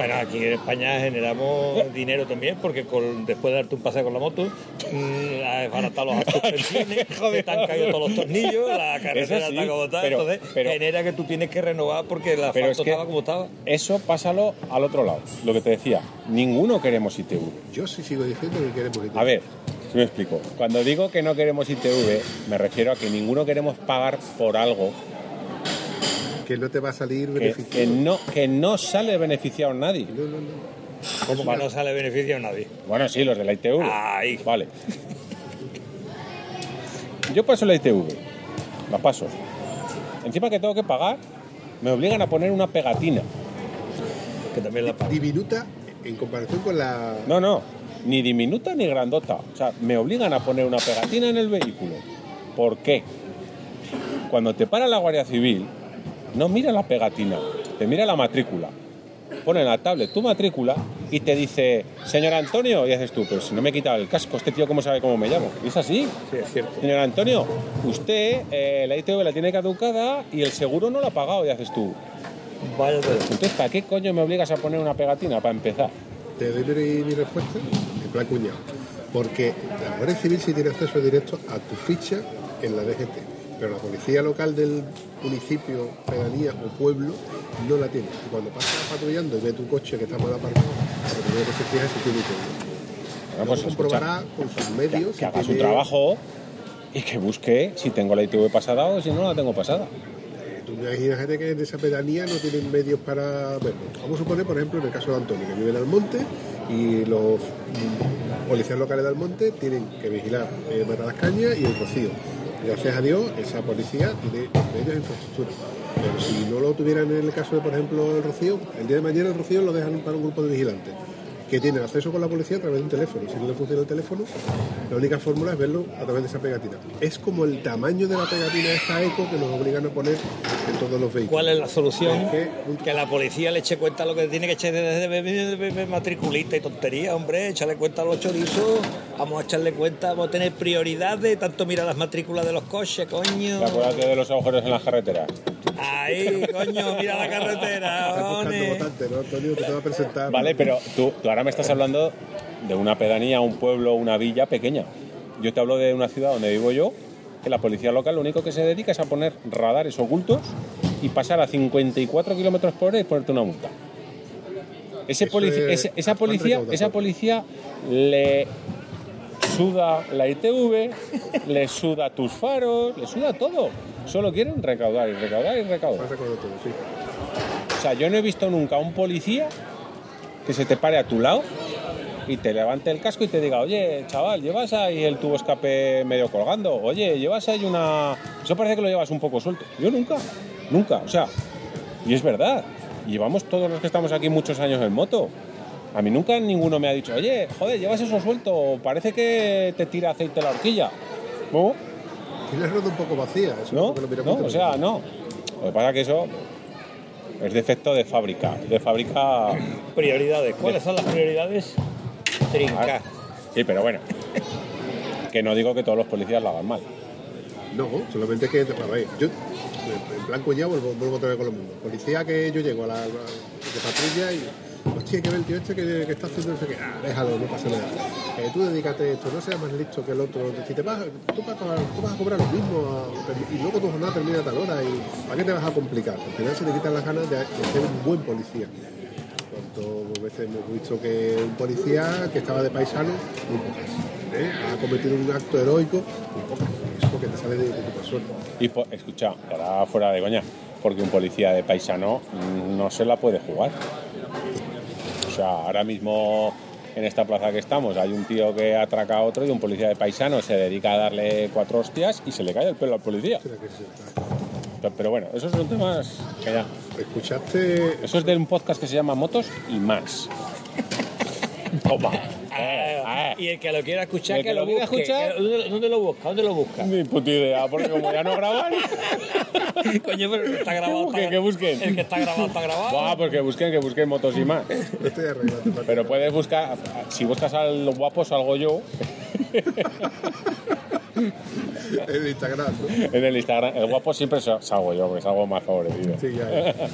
Bueno, aquí en España generamos dinero también porque con- después de darte un paseo con la moto, mm, has desbaratado suspensiones, se te han caído todos los tornillos, la carretera sí, está como está, pero- entonces pero- genera que tú tienes que renovar porque el Pero asfalto es que- estaba como estaba. Eso pásalo al otro lado. Lo que te decía, ninguno queremos ITV. Yo sí sigo diciendo que queremos ITV. A ver, si me explico. Cuando digo que no queremos ITV, me refiero a que ninguno queremos pagar por algo Que no te va a salir que, beneficioso. que no, que no sale beneficiado nadie. No, no, no. Como que no sale beneficio a nadie. Bueno, sí, los de la ITV. Ay. Vale. Yo paso la ITV. La paso. Encima que tengo que pagar, me obligan a poner una pegatina. Que también la pago. Diminuta en comparación con la. No, no, ni diminuta ni grandota. O sea, me obligan a poner una pegatina en el vehículo. ¿Por qué? Cuando te para la Guardia Civil, no mira la pegatina, te mira la matrícula. Pone en la tablet tu matrícula y te dice, señor Antonio, y haces tú, pero si no me he quitado el casco, este tío cómo sabe cómo me llamo. Y es así. Sí, es cierto. Señor Antonio, usted eh, la ITV la tiene caducada y el seguro no lo ha pagado, y haces tú. Vaya. Entonces, ¿para qué coño me obligas a poner una pegatina para empezar? Te doy mi, mi respuesta en plan cuñado. Porque la Guardia Civil sí tiene acceso directo a tu ficha en la DGT. Pero la policía local del municipio, pedanía o pueblo no la tiene. Y cuando pasas patrullando y ve tu coche que está mal aparcado, lo primero que se fija es si tiene. Bueno, Luego pues comprobará con sus que, medios. que haga su tiene- trabajo y que busque si tengo la ITV pasada o si no la tengo pasada. Eh, Tú imagínate que en esa pedanía no tienen medios para verlo. Vamos a suponer, por ejemplo, en el caso de Antonio, que vive en Almonte y los mm, policías locales de Almonte tienen que vigilar eh, y el Rocío. Gracias a Dios, esa policía tiene medios e infraestructura. Pero si no lo tuvieran en el caso de, por ejemplo, el Rocío, el día de mañana el Rocío lo dejan para un grupo de vigilantes que tienen acceso con la policía a través de un teléfono. Si no le funciona el teléfono, la única fórmula es verlo a través de esa pegatina. Es como el tamaño de la pegatina de esta eco que nos obligan a poner en todos los vehículos. ¿Cuál es la solución? Es que un- Que la policía le eche cuenta lo que tiene que echar desde matriculista y tontería, hombre, echarle cuenta a los chorizos, vamos a echarle cuenta, vamos a tener prioridad de tanto mira las matrículas de los coches, coño. Acuérdate de los agujeros en las carreteras. Ahí, coño, mira la carretera, Estás buscandoone. votante, ¿no, Antonio? Te va a presentar. Vale, pero tú, tú ahora me estás hablando de una pedanía, un pueblo, una villa pequeña. Yo te hablo de una ciudad donde vivo yo, que la policía local lo único que se dedica es a poner radares ocultos y pasar a 54 kilómetros por hora y ponerte una multa. Ese es esa, policía, esa policía le suda la ITV, le suda tus faros, le suda todo. Solo quieren recaudar y recaudar y recaudar. A. O sea, yo no he visto nunca un policía que se te pare a tu lado y te levante el casco y te diga, oye, chaval, llevas ahí el tubo escape medio colgando, oye, llevas ahí una... Eso parece que lo llevas un poco suelto. Yo nunca, nunca, o sea, y es verdad, llevamos todos los que estamos aquí muchos años en moto. A mí nunca ninguno me ha dicho, oye, joder, llevas eso suelto, parece que te tira aceite la horquilla. ¿No? Tiene la rueda un poco vacía. Eso ¿No? lo ¿No? O sea, no. Lo que pasa es que eso es defecto de fábrica. De fábrica... Prioridades, ¿cuáles son las prioridades? Trinca. Sí, pero bueno. Que no digo que todos los policías lo hagan mal. No, solamente que, a ver, yo, en plan cuñado, vuelvo, vuelvo otra vez con lo mismo. Policía que yo llego a la, a- de patrulla y, hay que ver el tío este que, que está haciendo no sé qué. Ah, déjalo, no pasa nada. Eh, tú dedícate esto, no seas más listo que el otro. Si te vas, tú, vas a, cobrar- a lo mismo y luego tu jornada termina tal hora y ¿para qué te vas a complicar? Al final se te quitan las ganas de, ser un buen policía. Cuántas veces hemos visto que un policía que estaba de paisano. ¿eh? Ha cometido un acto heroico, muy pocas. Porque te sale de, tu persona. Y po- escucha, que ahora fuera de coña, porque un policía de paisano mm, no se la puede jugar. O sea, ahora mismo en esta plaza que estamos hay un tío que atraca a otro y un policía de paisano se dedica a darle cuatro hostias y se le cae el pelo al policía. Pero bueno, esos son temas que ya. ¿Escuchaste? Eso es de un podcast que se llama Motos y más. Toma. Ah, y el que lo quiera escuchar, El que, que lo busque. escuchar- Que- ¿Dónde, dónde lo busca? ¿Dónde lo busca? Ni puta idea, porque como ya no graban. Coño, pero el que está grabado. busquen, está- que busquen. El que está grabado, está grabado. Buah, pues que busquen, que busquen motos y más. Estoy arreglando. Paco. Pero puedes buscar, si buscas al guapo salgo yo En Instagram, ¿no? en el Instagram. El guapo siempre sa- salgo yo, porque salgo más favorecido. Sí, ya.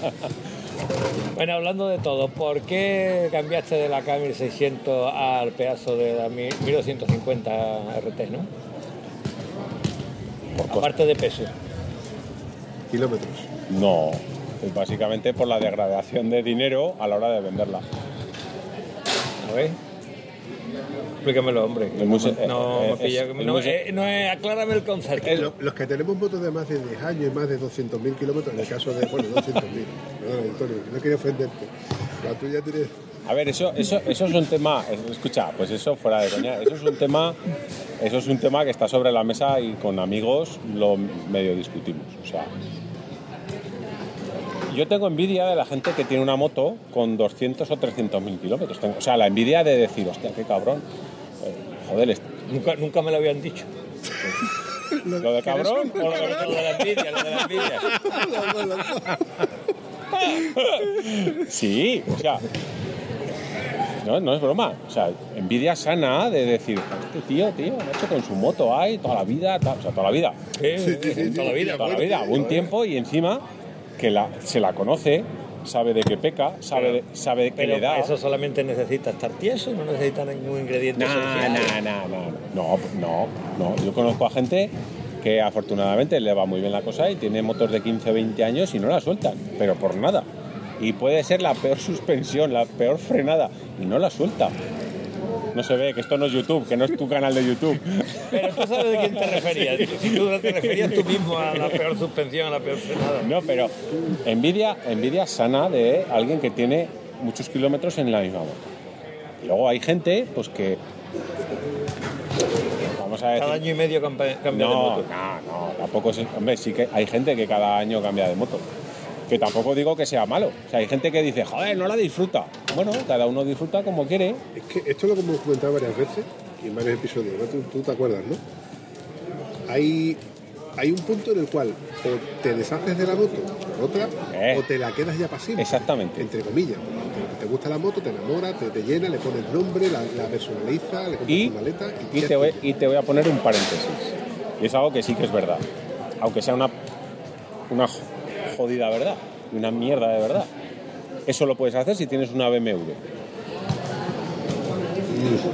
Bueno, hablando de todo, ¿por qué cambiaste de la K1600 al pedazo de la 1250 RT, no? Por Aparte de peso. Kilómetros. No, es básicamente por la degradación de dinero a la hora de venderla. ¿A ver? Explícamelo, hombre. El muse- no, eh, me pilla- es- el no, eh, no es- aclárame el concepto. Lo- Los que tenemos motos de más de 10 años y más de 200.000 kilómetros, en el caso de, bueno, 200.000, perdón, Antonio, no quería ofenderte. La tuya tiene. A ver, eso, eso, eso es un tema, es- escucha, pues eso fuera de coña, eso es un tema, eso es un tema que está sobre la mesa y con amigos lo medio discutimos. O sea, yo tengo envidia de la gente que tiene una moto con 200 o 300 mil kilómetros. O sea, la envidia de decir, hostia, qué cabrón. Eh, joder, Nunca, nunca me lo habían dicho. lo de cabrón o lo de- Lo de la envidia, lo de la envidia. Sí, o sea. No, no es broma. O sea, envidia sana de decir, este tío, tío, macho, con su moto hay toda la vida, ta- o sea, toda la vida. Sí, toda la vida. Toda la vida, un tiempo y encima que la, se la conoce, sabe de qué peca, sabe, de- sabe que Pero le da. eso solamente necesita estar tieso, no necesita ningún ingrediente No, no, no, no, no, no, no. Yo conozco a gente que afortunadamente le va muy bien la cosa y tiene motos de 15 o 20 años y no la sueltan, pero por nada. Y puede ser la peor suspensión, la peor frenada y no la suelta. No se ve, que esto no es YouTube, que no es tu canal de YouTube. Pero tú sabes de quién te referías. Si tú te referías tú mismo a la peor suspensión, a la peor frenada. No, pero envidia, envidia sana de alguien que tiene muchos kilómetros en la misma moto. Y luego hay gente, pues que. Vamos a decir. Cada año y medio cambia de moto. no, no, tampoco es. Hombre, sí que hay gente que cada año cambia de moto. Que tampoco digo que sea malo. O sea, hay gente que dice, joder, no la disfruta. Bueno, cada uno disfruta como quiere. Es que esto es lo que hemos comentado varias veces y en varios episodios, ¿no? Tú, tú te acuerdas, ¿no? Hay, hay un punto en el cual o te deshaces de la moto por otra Eh. o te la quedas ya pasiva. Exactamente. Entre comillas. Te, te gusta la moto, te enamora, te, te llena, le pones nombre, la, la personaliza, le compras tu maleta y, te voy, y te voy a poner un paréntesis. Y es algo que sí que es verdad. Aunque sea una, una jodida verdad. y Una mierda de verdad. Eso lo puedes hacer si tienes una BMW.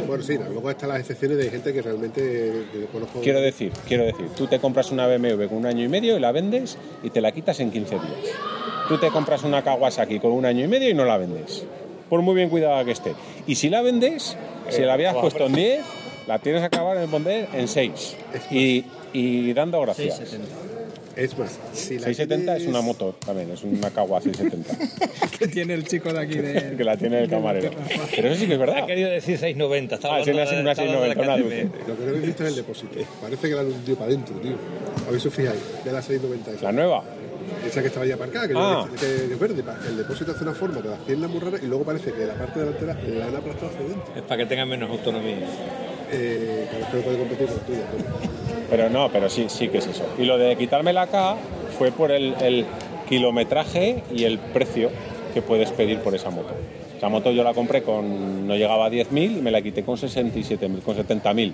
Bueno, sí, luego están las excepciones de gente que realmente eh, conozco. Quiero decir, quiero decir, tú te compras una BMW con un año y medio y la vendes y te la quitas en 15 días. Tú te compras una Kawasaki con un año y medio y no la vendes. Por muy bien cuidada que esté. Y si la vendes, si la habías puesto en 10, la tienes a acabar en vender en 6. Y, y dando gracias. 670. Es más, si la 670 es una moto también, es una Kawa 670, que tiene el chico de aquí de... que la tiene el camarero. Pero eso sí que es Ha verdad. querido decir 690. Estaba Ah, sí, una- de- una estaba hablando de 690, una KTM. Duke. Lo que no habéis visto es el depósito. Parece que la han hundido para adentro, tío. Os fijáis, de la 690 esa. La nueva. Esa que estaba ya aparcada, que, Ah. que- que es verde. El depósito hace una forma de las piernas muy raras y luego parece que la parte delantera la han aplastado hacia dentro. Es para que tengan menos autonomía. Eh, competir con tuya. pero- no, pero sí, sí que es eso. Y lo de quitarme la K fue por el, kilometraje y el precio que puedes pedir por esa moto. Esa moto yo la compré con, no llegaba a 10.000 y me la quité con 67.000, con 70.000.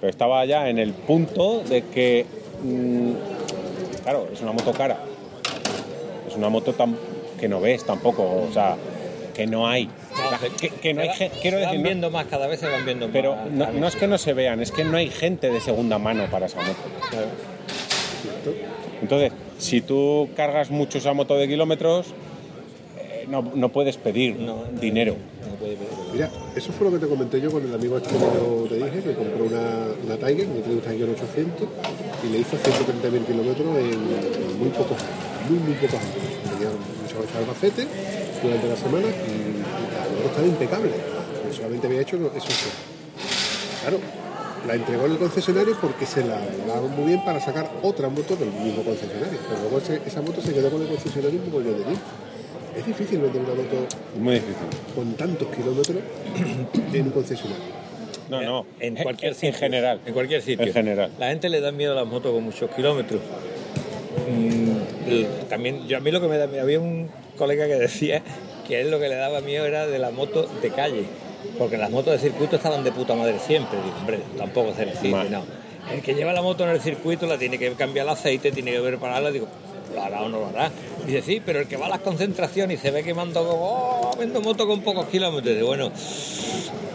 Pero estaba ya en el punto de que, mm, claro, es una moto cara. Es una moto que no ves tampoco, o sea, que no hay. Que, que no hay quiero se van decir, no- viendo más, cada vez se van viendo pero más. no, no es que no se vean, es que no hay gente de segunda mano para esa moto. Entonces, si tú cargas mucho esa moto de kilómetros, eh, no, no puedes pedir No, no, dinero. No puede pedir. Mira, eso fue lo que te comenté yo con el amigo este que yo te dije, que compró una, una Tiger, una Tiger 800, y le hizo 130.000 kilómetros en, en muy pocos muy, muy pocos años. Tenía muchas veces albacete durante la semana y, moto estaba impecable. Solamente había hecho eso. sí. Claro, la entregó en el concesionario porque se la daban muy bien para sacar otra moto del mismo concesionario. Pero luego ese- esa moto se quedó con el concesionario un mogollón de tiempo. Es difícil vender una moto muy difícil. con tantos kilómetros en un concesionario. No, no. En cualquier en, sitio. general. En cualquier sitio. En general. La gente le da miedo a las motos con muchos kilómetros. Mm, el- también, yo a mí lo que me da miedo, había un colega que decía que a él lo que le daba miedo era de la moto de calle. Porque las motos de circuito estaban de puta madre siempre. Digo, hombre, tampoco se Mal. no. El que lleva la moto en el circuito la tiene que cambiar el aceite, tiene que ver pararla. Digo, ¿lo hará o no lo hará? Dice, sí, pero el que va a las concentraciones y se ve quemando como, oh, vendo moto con pocos kilómetros. Digo, bueno,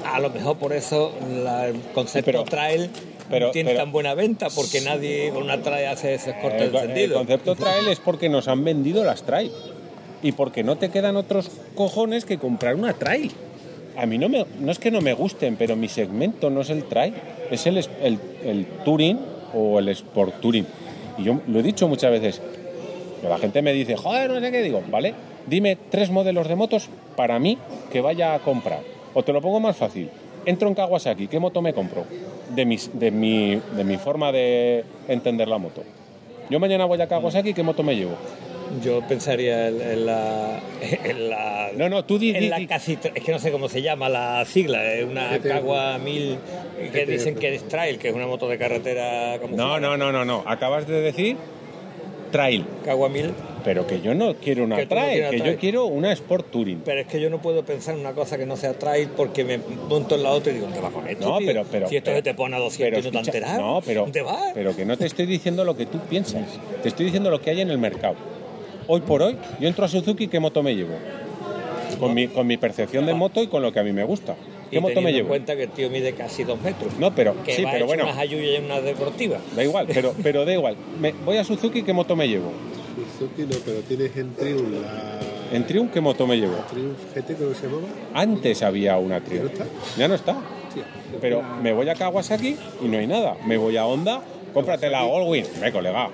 a lo mejor por eso la- el concepto pero- trail pero- no tiene pero- tan buena venta, porque nadie con una trail hace esos cortes El, de el concepto trail es porque nos han vendido las trail. Y porque no te quedan otros cojones que comprar una trail. A mí no, me, es que no me gusten, pero mi segmento no es el trail, es el, el, touring o el sport touring. Y yo lo he dicho muchas veces, que la gente me dice, joder, no sé qué, digo, vale, dime tres modelos de motos para mí que vaya a comprar. O te lo pongo más fácil, entro en Kawasaki, ¿qué moto me compro? De, mis, de, mi, de mi forma de entender la moto. Yo mañana voy a Kawasaki, ¿qué moto me llevo? Yo pensaría en, en la. En la No, no, tú di- en la Es que no sé cómo se llama la sigla, es una. Cagua 1000 que dicen que es trail, que es una moto de carretera como. No, no, no, no, no. Acabas de decir trail. Cagua 1000. Pero que yo no quiero una Que tú no trail, que yo quiero una Sport Touring. Pero es que yo no puedo pensar en una cosa que no sea trail porque me monto en la otra y digo, ¿dónde vas con esto? No, tío? pero, pero. Si esto pero- se te pone a 200 y no te enteras. No, pero. ¿Dónde vas? Pero que no te estoy diciendo lo que tú piensas. Te estoy diciendo lo que hay en el mercado. Hoy por hoy, yo entro a Suzuki, ¿qué moto me llevo? Con mi, con mi percepción de moto y con lo que a mí me gusta. y ¿Qué moto me en llevo? cuenta que el tío mide casi dos metros. No, pero. que Sí, va pero hecho bueno. unas ayuyas y unas deportivas. Da igual, pero, pero da igual. Me- voy a Suzuki, ¿qué moto me llevo? Suzuki no, pero tienes en Triumph la En Triumph, ¿qué moto me llevo? Triumph GT, creo que se llamaba. Antes había una ¿Ya no Triumph. está? Ya no está. Pero me voy a Kawasaki y no hay nada. Me voy a Honda, cómprate la Goldwing. Me colega,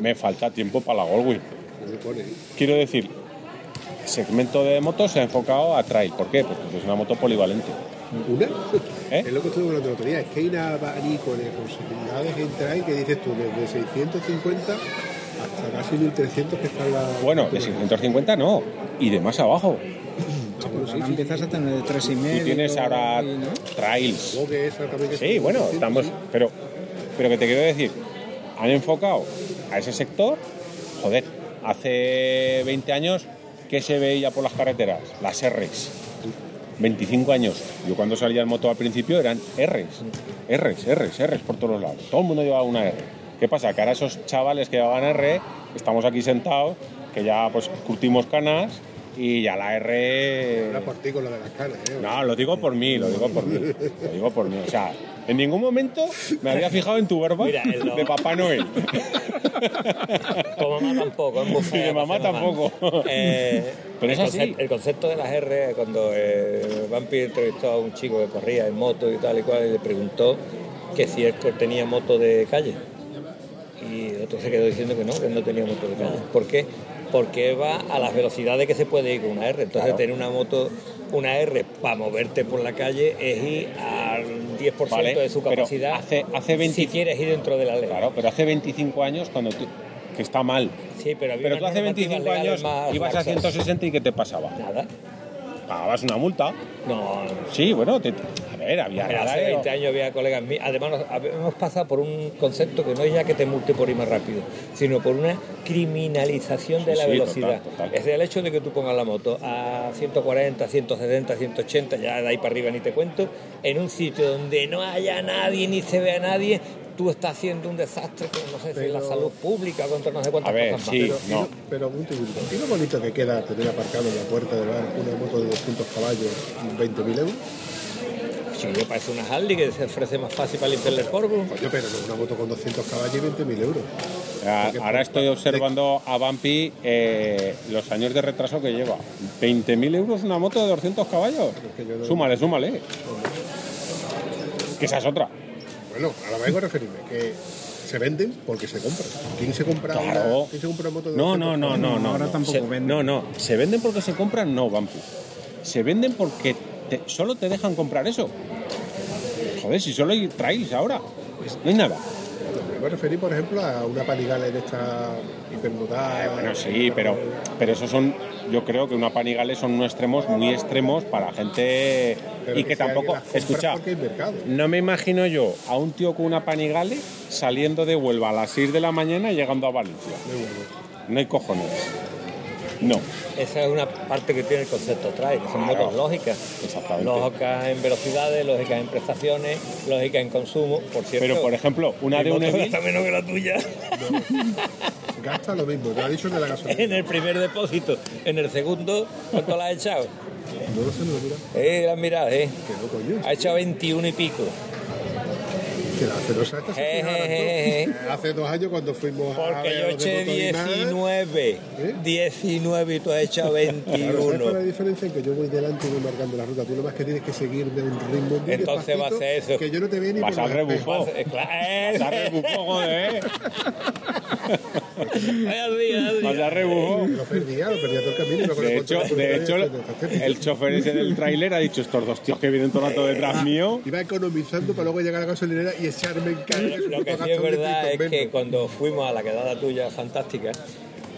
Me falta tiempo para la Goldwing. Quiero decir, el segmento de motos se ha enfocado a trail. ¿Por qué? Porque es una moto polivalente. ¿Una? ¿Eh? Es lo que estuve hablando el otro día. Es que hay una de posibilidades en trail que dices tú, desde 650 hasta casi 1300 que están las. Bueno, de 650 no, y de más abajo. Ah, sí, sí, empiezas a tener de tres y Y medio. tienes ahora y, Sí, bueno, 600, estamos. Pero, pero que te quiero decir, han enfocado a ese sector. Joder, hace 20 años, ¿qué se veía por las carreteras? Las R's. 25 años. Yo cuando salía en moto al principio eran R's. R's, R's, R's por todos lados. Todo el mundo llevaba una R. ¿Qué pasa? Que ahora esos chavales que llevaban R, estamos aquí sentados, que ya pues curtimos canas y ya la R. Era por ti con lo de las caras, ¿eh? No, lo digo por mí, lo digo por mí. Lo digo por mí. O sea, en ningún momento me había fijado en tu verba Mira, el no- de Papá Noel. Con mamá tampoco, es Y de mamá tampoco. Eh, Pero es el, así. concepto, el concepto de las R, cuando eh, Vampi entrevistó a un chico que corría en moto y tal y cual, y le preguntó que si él tenía moto de calle. Y el otro se quedó diciendo que no, que él no tenía moto de calle. ¿Por qué? Porque va a las velocidades que se puede ir con una R. Entonces, Claro. tener una moto, una R para moverte por la calle es ir al 10% Vale, de su capacidad. hace- hace 20 si quieres ir dentro de la ley. Claro, pero hace 25 años cuando tú. que está mal. Sí, pero, había Pero tú hace normativas 25 años más ibas a laxas. 160 y ¿qué te pasaba? Nada. Pagabas una multa. No, Sí, bueno, te- a ver, había Pero hace radar, 20 años había colegas míos. Además, hemos pasado por un concepto que no es ya que te multe por ir más rápido, sino por una criminalización de Sí, la sí, velocidad. total, total. Es el hecho de que tú pongas la moto a 140, 170, 180, ya de ahí para arriba ni te cuento, en un sitio donde no haya nadie ni se vea nadie, tú estás haciendo un desastre con, no sé si Pero- la salud pública, contra no sé cuántas A ver, cosas más. sí. Pero, y no. lo- pero un segundo. ¿Y lo bonito que queda tener aparcado en la puerta del bar una moto de 200 caballos y 20.000 euros? Sí, me parece una Harley que se ofrece más fácil para limpiarle el polvo. Coño, pero no una moto con 200 caballos y 20.000 euros. Ah, Ahora estoy observando a Bumpy eh, los años de retraso que lleva. 20.000 euros una moto de 200 caballos. que yo no- Súmale, súmale. Que esa es otra. Bueno, ahora vengo a referirme, que se venden porque se compran. ¿Quién se compra, Claro. una, ¿quién se compra una moto de No, 200 no, no, no, no. ahora no. tampoco Se- venden. No, no. ¿Se venden porque se compran? No, Bumpy. Se venden porque te- solo te dejan comprar eso. Joder, si solo hay trails ahora. No hay nada. Me voy a referir, por ejemplo, a una Panigale de esta hipermodal. Eh, bueno, sí, pero, pero esos son, yo creo que una panigales son unos extremos muy extremos para gente Pero y que, tampoco, escucha, no me imagino yo a un tío con una panigale saliendo de Huelva a las 6 de la mañana y llegando a Valencia. No hay cojones. No. Esa es una parte que tiene el concepto trail, son Claro. motos lógicas. Exactamente. Lógicas en velocidades, lógicas en prestaciones, lógicas en consumo, por cierto. Pero, por ejemplo, una de un gasta menos que la tuya. Gasta lo mismo, te lo ha dicho de la gasolina. en el primer depósito. En el segundo, ¿cuánto la has echado? No lo sé, no lo mira. Eh, la has mirado, eh. Que no, coño. Ha echado 21 y pico. Que la celosa se Eh, eh. Eh, Hace dos años cuando fuimos a Porque yo de eché Motolinás, 19. ¿Eh? 19 y tú has echado Claro, ¿sabes cuál es 21. la diferencia? En que yo voy delante y voy marcando la ruta. Tú nada más que tienes que seguirme a un ritmo muy Entonces va a ser eso. Que yo no te veo ni Vas por al rebufo. vas a rebufo, joder. Vaya día, vaya Vas día. a rebufo. Lo perdía, lo perdía todo el camino. y me acuerdo De hecho, de hecho el chofer ese del tráiler ha dicho estos dos tíos que vienen todo el rato detrás mío. Iba economizando para luego llegar a la gasolinera y echarme en cara. que es un Lo que sí es verdad es 300 que menos. cuando fuimos a la quedada tuya fantástica,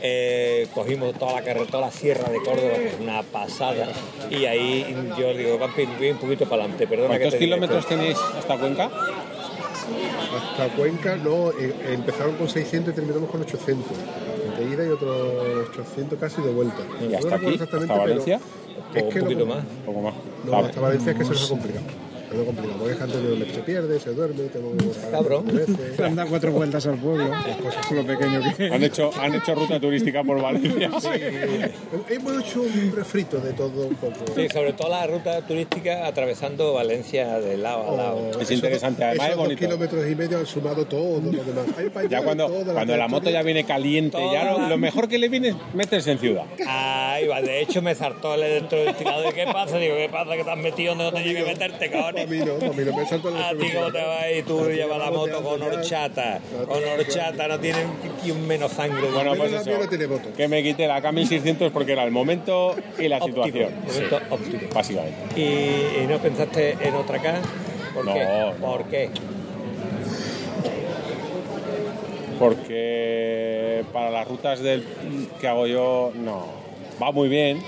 eh, cogimos toda la carretera, toda la sierra de Córdoba, que es una pasada, y ahí yo digo, voy un poquito para adelante, perdona que ¿Cuántos te diga kilómetros esto. tenéis hasta Cuenca? Hasta Cuenca, no, eh, empezaron con 600 y terminamos con 800. De ida y otros 800 casi de vuelta. ¿Y No hasta recuerdo aquí? exactamente, ¿Hasta pero Valencia? Es que un poquito lo- más. Poco más. No, Vale. hasta Valencia es que se nos ha complicado. Es lo complicado, porque es que Antonio se pierde, se duerme, tengo que buscar Cabrón. Le han dado cuatro vueltas al pueblo. Por lo pequeño que es. Han hecho, han hecho ruta turística por Valencia. Hemos hecho un refrito de todo un poco. Sí, sobre todo la ruta turística atravesando Valencia de lado a lado. Es interesante, además esos es bonito. dos kilómetros y medio han sumado todo lo demás. Ya cuando, cuando la moto ya viene caliente, ya lo, lo mejor que le viene es meterse en ciudad. Ahí va, de hecho me saltó el dentro del tirador. ¿Qué pasa? Digo, ¿qué pasa que te has metido donde no tenías que meterte, Para mí no, para mí no me salto el A ti cómo te va y tú llevas la moto con horchata. Con horchata no tienen ni un menos sangre. Bueno, pues eso, que me quité la K1600 porque era el momento y la Óptimo, situación. momento óptimo. Básicamente. ¿Y, y no pensaste en otra acá? ¿Por No, qué? no. ¿Por qué? Porque para las rutas del, que hago yo, no. Va muy bien.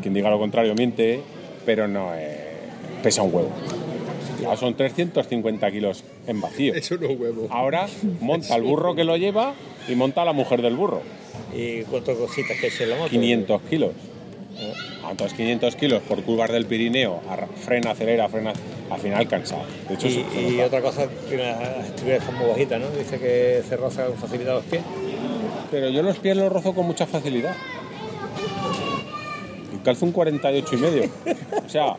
Quien diga lo contrario miente, pero no eh, pesa un huevo. Ya son 350 kilos en vacío. Eso no es huevo. Ahora monta el burro que lo lleva y monta la mujer del burro. ¿Y cuántas cositas que en la moto? 500 kilos. Ah, Entonces 500 kilos por curvas del Pirineo, frena, acelera, frena, al final cansado. De hecho, Y, se- se otra cosa, que las son muy bajitas, ¿no? Dice que se roza con facilidad los pies. pero yo los pies los rozo con mucha facilidad. Y calzo un 48 y medio. O sea,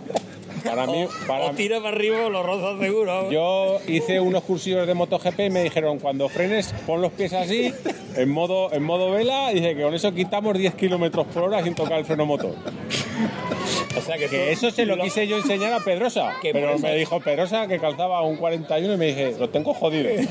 para mí, para o tira para arriba o lo rozas seguro. Yo hice unos cursillos de MotoGP y me dijeron, cuando frenes, pon los pies así, en modo, en modo vela, y dice que con eso quitamos 10 kilómetros por hora sin tocar el freno motor. O sea que, eso se lo quise yo enseñar a Pedrosa, pero por eso- me dijo Pedrosa que calzaba un 41 y me dije, lo tengo jodido.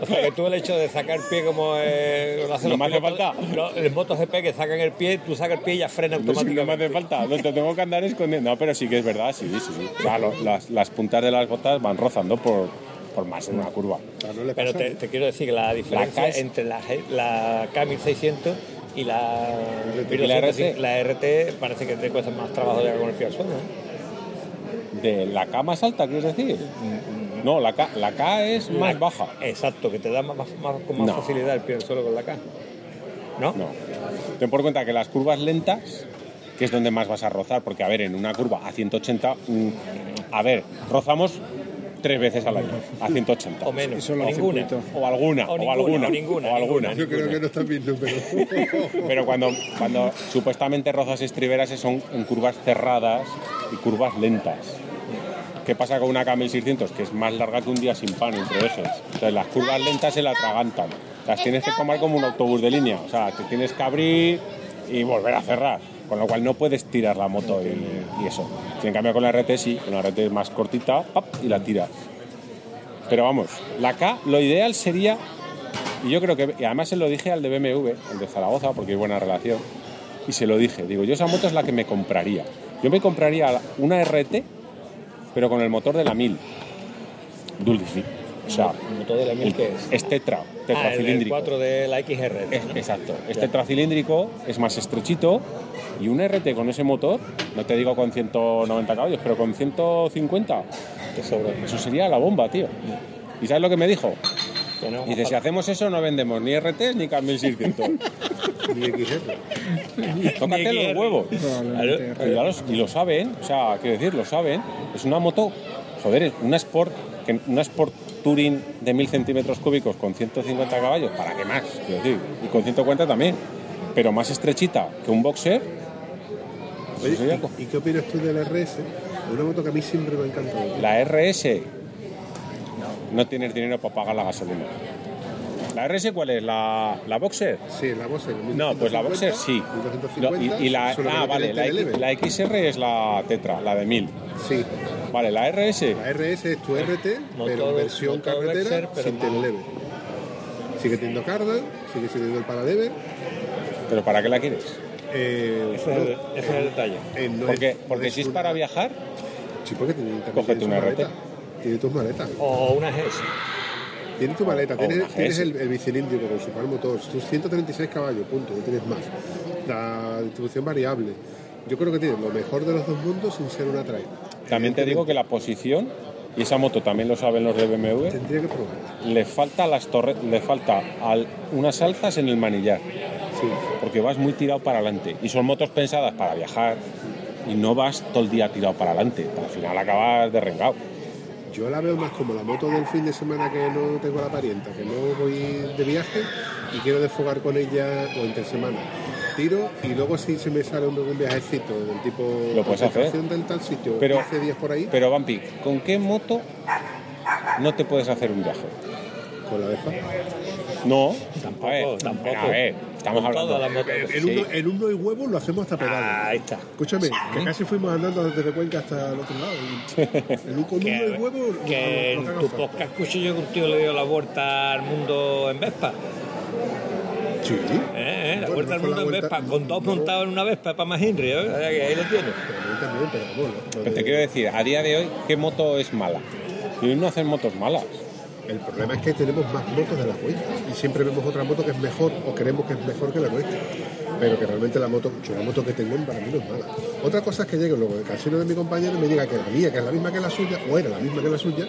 O sea que tú el hecho de sacar pie como eh, lo hacen No los me hace falta. los- el MotoGP que sacan el pie, tú sacas el pie y ya frena si no me automáticamente. hace falta, no te tengo que andar escondiendo. No, pero sí que es verdad, sí, sí. O sea, lo- las, las puntas de las botas van rozando por, por más en una curva. Pero te, te quiero decir que la diferencia entre la, G- la K1600 y la, ¿Y la RT? la RT parece que te cuesta más trabajo llegar con el pie al suelo. ¿no? ¿De la K más alta, quieres decir? No, la K, la K es más La- baja. Exacto, que te da más, más- más- con más No. facilidad el pie al suelo con la K. ¿No? No. Ten por cuenta que las curvas lentas, que es donde más vas a rozar, porque a ver, en una curva a 180, mm, a ver, rozamos tres veces al año, a 180. O menos. O ninguna. O alguna, O o, ninguna, alguna, o ninguna, o alguna. Yo creo que no están mis números. Pero cuando, cuando supuestamente rozas estriberas son en curvas cerradas y curvas lentas. ¿Qué pasa con una K1600? Que es más larga que un día sin pan entre ejes. Entonces las curvas lentas se la atragantan. Las tienes que tomar como un autobús de línea. O sea, te tienes que abrir y volver a cerrar. Con lo cual no puedes tirar la moto y, y eso. Si en cambio con la RT sí, con la RT es más cortita ¡pap! y la tiras. Pero vamos, la K, lo ideal sería y yo creo que, y además se lo dije al de BMW, el de Zaragoza, porque hay buena relación, y se lo dije, digo, yo esa moto es la que me compraría. Yo me compraría una RT, pero con el motor de la 1000, Dulcifi. O sea, El motor de la 1000 que es. es tetra, Ah, el, el tetracilíndrico. 4 de la XR. Es- exacto, es tetracilíndrico, es más estrechito, y un RT con ese motor, no te digo con 190 caballos, pero con 150, Te sobra. eso sería la bomba, tío. ¿Y sabes lo que me dijo? Que no, Dice, si hacemos eso no vendemos ni RT ni K1600. Ni XR. Tócate los huevos. Y, ya lo saben, o sea, quiero decir, lo saben. Es una moto, joder, una Sport, que, una Sport Touring de 1000 centímetros cúbicos con 150 caballos, ¿para qué más? Quiero decir, y con 140 también, pero más estrechita que un boxer. Oye, co- ¿y, y qué opinas tú del RS? Una moto que a mí siempre me ha encantado. La RS, no tienes dinero para pagar la gasolina. ¿La RS cuál es? ¿La, la boxer? Sí, la Boxer. No, pues la boxer sí. No, y, y la, ah, vale, la, X- la XR es la Tetra, la de 1000. Sí, Vale, la RS, la RS es tu RT, Motor- pero versión motor carretera Boxer, pero sin teleleven. Sigue teniendo cardan, sigue teniendo el paralever. ¿pero para qué la quieres? Eh, Ese es el, ese es el detalle. eh, no Porque, es- no porque si es una- para viajar, Sí, porque tiene, Cógete tiene una RT. maleta. Tiene tus maletas. O una GS. Tienes tu maleta, tienes, el, el bicilíndrico con su par motor, tus 136 caballos, punto, no tienes más. La distribución variable. Yo creo que tienes lo mejor de los dos mundos sin ser una trail. también te digo que la posición, y esa moto también lo saben los de BMW, Tendría que probar. le falta las le falta al- unas alzas en el manillar, Sí. porque vas muy tirado para adelante. Y son motos pensadas para viajar, y no vas todo el día tirado para adelante. Al final acabas derrengado. Yo la veo más como la moto del fin de semana que no tengo la parienta, que no voy de viaje y quiero desfogar con ella o entre semana. Tiro y luego si se me sale un, un viajecito del tipo Lo puedes hacer. del tal sitio, Pero- 15 días por ahí, Pero Vampi, ¿con qué moto no te puedes hacer un viaje? con la Vespa. No, Tampoco, a ver, tampoco. A ver, estamos hablando. todas las motos. En, Sí. uno, y huevo lo hacemos hasta pedales. Ahí está. Escúchame, que casi fuimos andando desde Cuenca hasta el otro lado. Y en un, con uno y Que, huevo que en tu podcast escuché yo que un tío le dio la vuelta al mundo en Vespa. Sí. ¿Eh? ¿Eh? La Bueno, vuelta no al mundo en Vespa, con dos no- montados en una Vespa para más Henry, ¿eh? O sea que ahí lo tienes. Pero de- te quiero decir, a día de hoy, ¿qué moto es mala? Y no hacen motos malas. El problema es que tenemos más motos de las nuestras y siempre vemos otra moto que es mejor o creemos que es mejor que la nuestra. Pero que realmente la moto, yo la moto que tengo para mí no es mala. Otra cosa es que llegue luego el casino de mi compañero y me diga que la mía, que es la misma que la suya, o era la misma que la suya,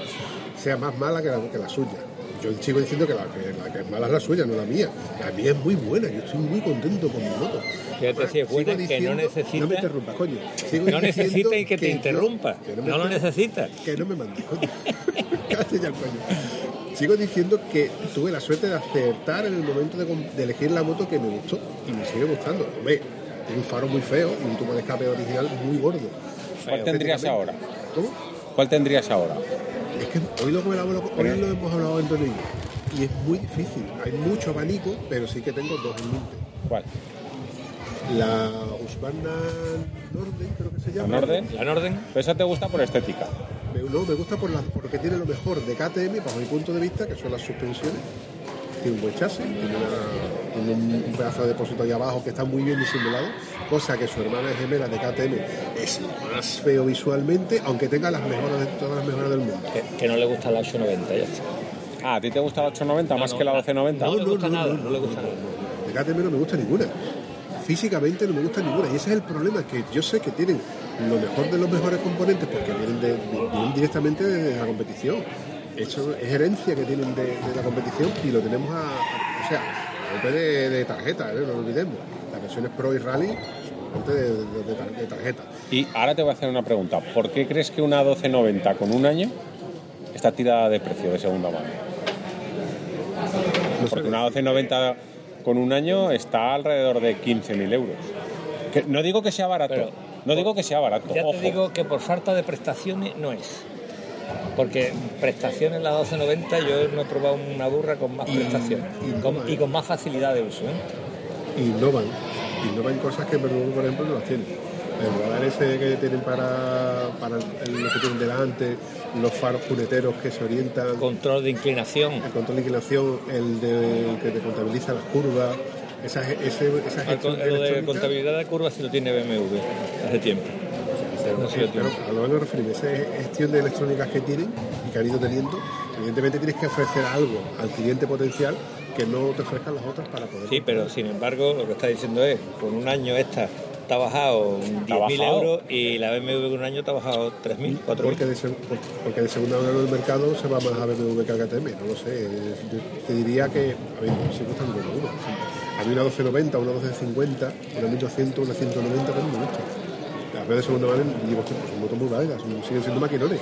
sea más mala que la, que la suya. Yo sigo diciendo que la, que la que es mala es la suya, no la mía. La mía es muy buena, yo estoy muy contento con mi moto. Fíjate si es buena, que no necesita- No me interrumpas, coño. Sigo No necesita y que te interrumpa. que No lo necesitas. que no me mandes, coño. Cállate ya el coño. Sigo diciendo que tuve la suerte de acertar en el momento de elegir la moto que me gustó y me sigue gustando. Hombre, tiene un faro muy feo y un tubo de escape original muy gordo. ¿Cuál tendrías ahora? ¿Cómo? ¿Cuál tendrías ahora? Es que hoy lo, hoy lo hemos hablado Antonio y yo, y es muy difícil. Hay mucho abanico, pero sí que tengo dos en mente. ¿Cuál? La Husqvarna Norden, creo que se ¿La llama. Norden? La Norden, Pero esa te gusta por estética. Me, no, me gusta por la- porque tiene lo mejor de KTM, bajo mi punto de vista, que son las suspensiones. Tiene un buen chasis, tiene, una- tiene un, un pedazo de depósito ahí abajo que está muy bien disimulado, cosa que su hermana gemela de KTM es más feo visualmente, aunque tenga las mejoras de todas las mejoras del mundo. que, que no le gusta la 890, ya está. Ah, ¿a ti te gusta la 890 más no, que la no, 1290? No le gusta nada, no le gusta nada. De KTM no me gusta ninguna. Físicamente no me gusta ninguna. Y ese es el problema, que yo sé que tienen lo mejor de los mejores componentes porque vienen, de- vienen directamente de la competición. Eso es herencia que tienen de, de la competición y lo tenemos a, a- o sea, a golpe de, de tarjeta, ¿eh? no lo olvidemos. Las versiones Pro y Rally son de, de- de tar- de tarjeta. Y ahora te voy a hacer una pregunta. ¿Por qué crees que una 1290 con un año está tirada de precio de segunda mano? No Porque una decir. 1290 con un año está alrededor de 15.000 euros. Que no digo que sea barato, Pero- no digo que sea barato. Ya ojo. te digo que por falta de prestaciones no es. Porque prestaciones la 1290 yo no he probado una burra con más prestaciones y con- no, y con más facilidad de uso. ¿eh? innovan, innovan cosas que por ejemplo, no las tiene. El radar ese que tienen para, para el- lo que tienen delante, los faros puneteros que se orientan, Control de inclinación. el control de inclinación, el, de, el que te contabiliza las curvas, esa, ese, esa El, lo de contabilidad de curvas sí lo tiene BMW hace tiempo. No sé, Eh, pero a lo que me refiero, esa gestión de electrónicas que tienen y que han ido teniendo, evidentemente tienes que ofrecer algo al cliente potencial que no te ofrezcan las otras para poder. Sí, pero sin embargo lo que está diciendo es, con un año esta te ha bajado 10.000 bajado. euros y la BMW con un año te ha bajado 3.000, 4.000. Porque de, porque de segunda mano del mercado se va más a BMW que a KTM, no lo sé. Yo te diría que, a ver, si gustan uno. A mí una 1290, una 1250, una 1200, una 190 también me gusta. Las veo de segunda mano pues son motos muy válidas, son- siguen siendo maquinones.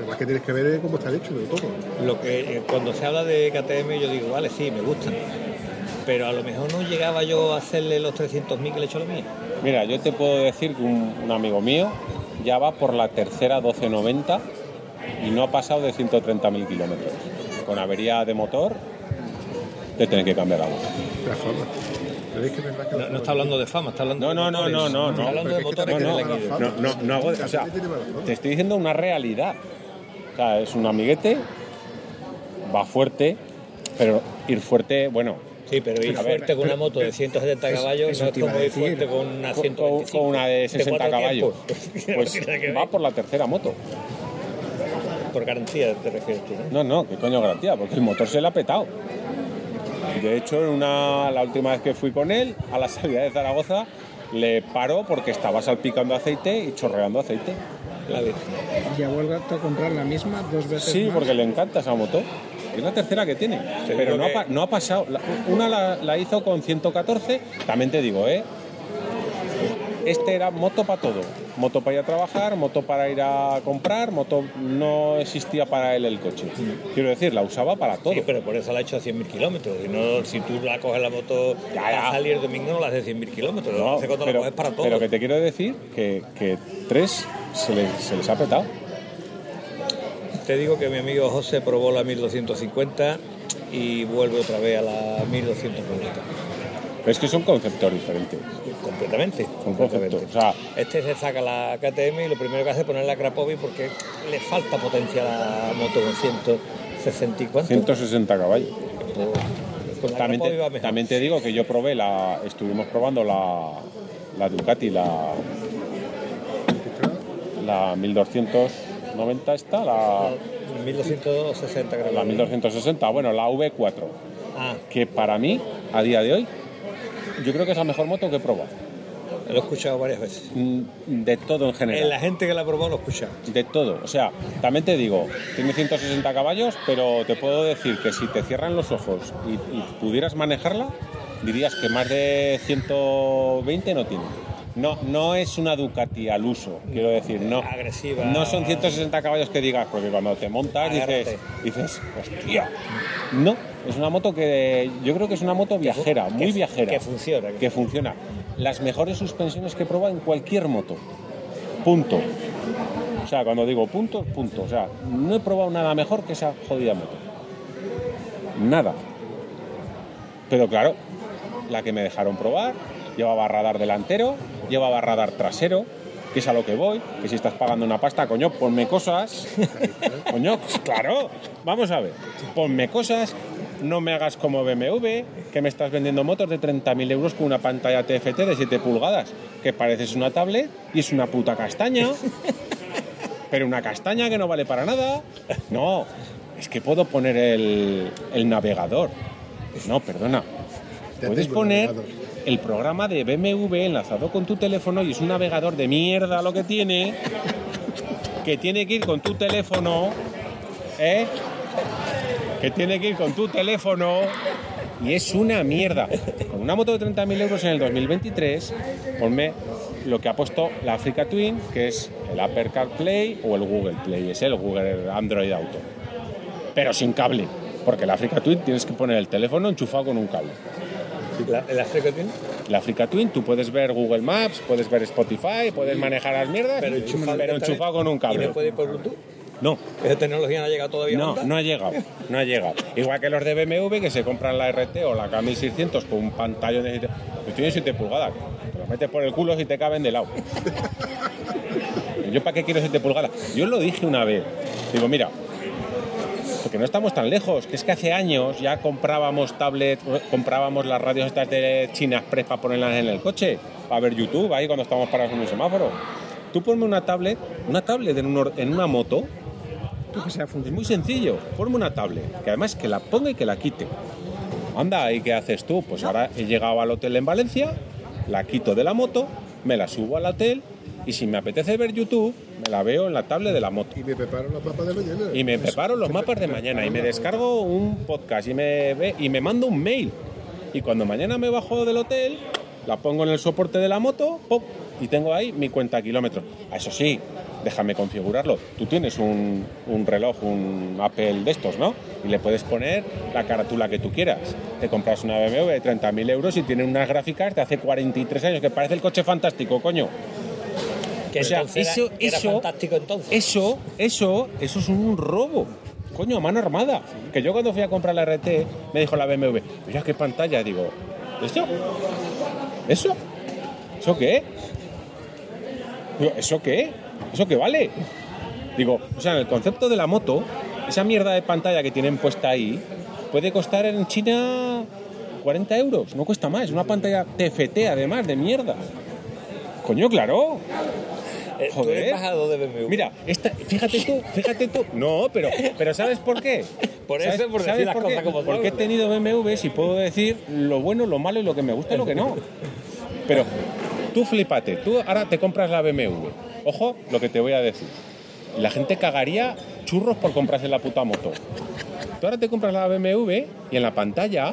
Lo más que tienes que ver es cómo están hechos, de todo. Lo que eh, cuando se habla de KTM yo digo, vale, sí, me gustan. Pero a lo mejor no llegaba yo a hacerle los 300.000 que le he hecho a lo mío. Mira, yo te puedo decir que un, un amigo mío ya va por la tercera 1290 y no ha pasado de 130.000 kilómetros. Con avería de motor, te tienen que cambiar la moto. La fama. Pero es que es verdad que la No, está hablando de fama, está hablando No, de no, no, motores. no, no, Está no. hablando de motores No, no, no hago. O sea, te estoy diciendo una realidad. O sea, es un amiguete, va fuerte, pero ir fuerte, bueno, Sí, pero ir Pero, fuerte pero, con una pero, moto de pero, 170 eso- caballos eso no es como ir fuerte con una con, 125. con una de 60 cuatro caballos. Pues que va por la tercera moto. Por garantía te refieres tú, ¿no? No, no, qué coño garantía, porque el motor se le ha petado. De hecho, en una, la última vez que fui con él, a la salida de Zaragoza, le paró porque estaba salpicando aceite y chorreando aceite. La Virgen. Ya vuelvo a comprar la misma dos veces Sí, más. porque le encanta esa moto. Es la tercera que tiene. Pero no, ha que- pa- no ha pasado. Una la, la hizo con 114, también te digo, ¿eh? Este era moto para todo. Moto para ir a trabajar, moto para ir a comprar, moto no existía para él el coche. Quiero decir, la usaba para todo. Sí, pero por eso la ha hecho a 100.000 kilómetros. Si, no, si tú la coges la moto para ya. salir el domingo, no la haces 100.000 kilómetros. No, pero, la coges para todo. pero que te quiero decir que, que tres se les, se les ha petado. Te digo que mi amigo José probó la 1250 y vuelve otra vez a la 1290. Pero es que son conceptos diferentes. Completamente. Completamente. O sea, Este se saca la KTM y lo primero que hace es poner la Krapovi porque le falta potencia a la moto con 160 y cuánto. 160 caballos. Pues, la También te, también te digo que yo probé la. Estuvimos probando la, la Ducati, la, la 1290 esta, la, 1260 creo. la 1260, bueno, la V4, Ah, que para mí, a día de hoy, yo creo que es la mejor moto que he probado. lo he escuchado varias veces. Mm, De todo en En general. la gente que la ha probado lo he escuchado. De todo. O sea, también te digo, tiene 160 caballos, pero te puedo decir que si te cierran los ojos y, y pudieras manejarla, dirías que más de 120 no tiene. No, no es una Ducati al uso, quiero decir, no. Agresiva. No son 160 caballos que digas, porque cuando te montas dices, dices, hostia. No, es una moto que yo creo que es una moto viajera, muy viajera. que funciona. Que funciona. Las mejores suspensiones que he probado en cualquier moto. Punto. O sea, cuando digo punto, punto. O sea, no he probado nada mejor que esa jodida moto. Nada. Pero claro, la que me dejaron probar llevaba radar delantero, llevaba radar trasero, que es a lo que voy, que si estás pagando una pasta, coño, ponme cosas. coño, claro, vamos a ver, ponme cosas, no me hagas como BMW, que me estás vendiendo motos de 30.000 euros con una pantalla TFT de 7 pulgadas, que pareces una tablet y es una puta castaña. Pero una castaña que no vale para nada. No, es que puedo poner el, el navegador. No, perdona. Puedes poner. El programa de BMW enlazado con tu teléfono y es un navegador de mierda lo que tiene, que tiene que ir con tu teléfono, ¿eh? Que tiene que ir con tu teléfono y es una mierda. Con una moto de 30.000 euros en el 2023, ponme lo que ha puesto la Africa Twin, que es el Apple CarPlay o el Google Play, es el Google Android Auto. Pero sin cable, porque la Africa Twin tienes que poner el teléfono enchufado con un cable. La, ¿El Africa tiene? La Africa Twin, tú puedes ver Google Maps, puedes ver Spotify, puedes manejar las mierdas, pero enchufado, enchufado con un ¿Y cable. no puede ir por Bluetooth? No, Esa tecnología no ha llegado todavía. no, no ha llegado, no ha llegado. Igual que los de BMW que se compran la RT o la K1600 con un pantallón de 7 pues tiene 7 pulgadas. Te lo metes por el culo si te caben de lado. ¿Yo para qué quiero 7 pulgadas? Yo lo dije una vez. Digo, mira, porque no estamos tan lejos, que es que hace años ya comprábamos tablet, comprábamos las radios estas de China Express para ponerlas en el coche, para ver YouTube ahí cuando estamos parados en un semáforo. Tú ponme una tablet, una tablet en, una moto, Tú que sea es muy sencillo, ponme una tablet, que además que la ponga y que la quite. Anda, ¿y qué haces tú? Pues ahora he llegado al hotel en Valencia, la quito de la moto, me la subo al hotel y si me apetece ver YouTube, me la veo en la tablet de la moto. Y me preparo los mapas de mañana. Y me preparo los mapas de mañana y me descargo un podcast y me, ve- y me mando un mail. Y cuando mañana me bajo del hotel, la pongo en el soporte de la moto ¡pop! y tengo ahí mi cuenta de kilómetros. Ah, Eso sí, déjame configurarlo. Tú tienes un, un reloj, un Apple de estos, ¿no? Y le puedes poner la carátula que tú quieras. Te compras una BMW de 30.000 euros y tiene unas gráficas de hace 43 años, que parece el coche fantástico, coño. Que O sea, era- eso- era, eso- fantástico entonces. Eso, eso, eso es un robo. Coño, a mano armada. Que yo cuando fui a comprar la RT, me dijo la BMW, mira qué pantalla. Digo, ¿esto? ¿Eso? ¿Eso qué? Digo, ¿eso qué? ¿Eso qué vale? Digo, o sea, en el concepto de la moto, esa mierda de pantalla que tienen puesta ahí, puede costar en China 40 euros. No cuesta más. Una pantalla TFT, además, de mierda. Coño, claro. Eh, tú eres embajador de BMW. Mira, esta, fíjate tú, fíjate tú. No, pero, pero ¿sabes por qué? Por ¿Sabes- eso, por sabes decir las por cosas como. Porque he tenido BMW si puedo decir lo bueno, lo malo y lo que me gusta y lo que no. Pero tú flipate, tú ahora te compras la BMW. Ojo lo que te voy a decir. La gente cagaría churros por comprarse la puta moto. Tú ahora te compras la BMW y en la pantalla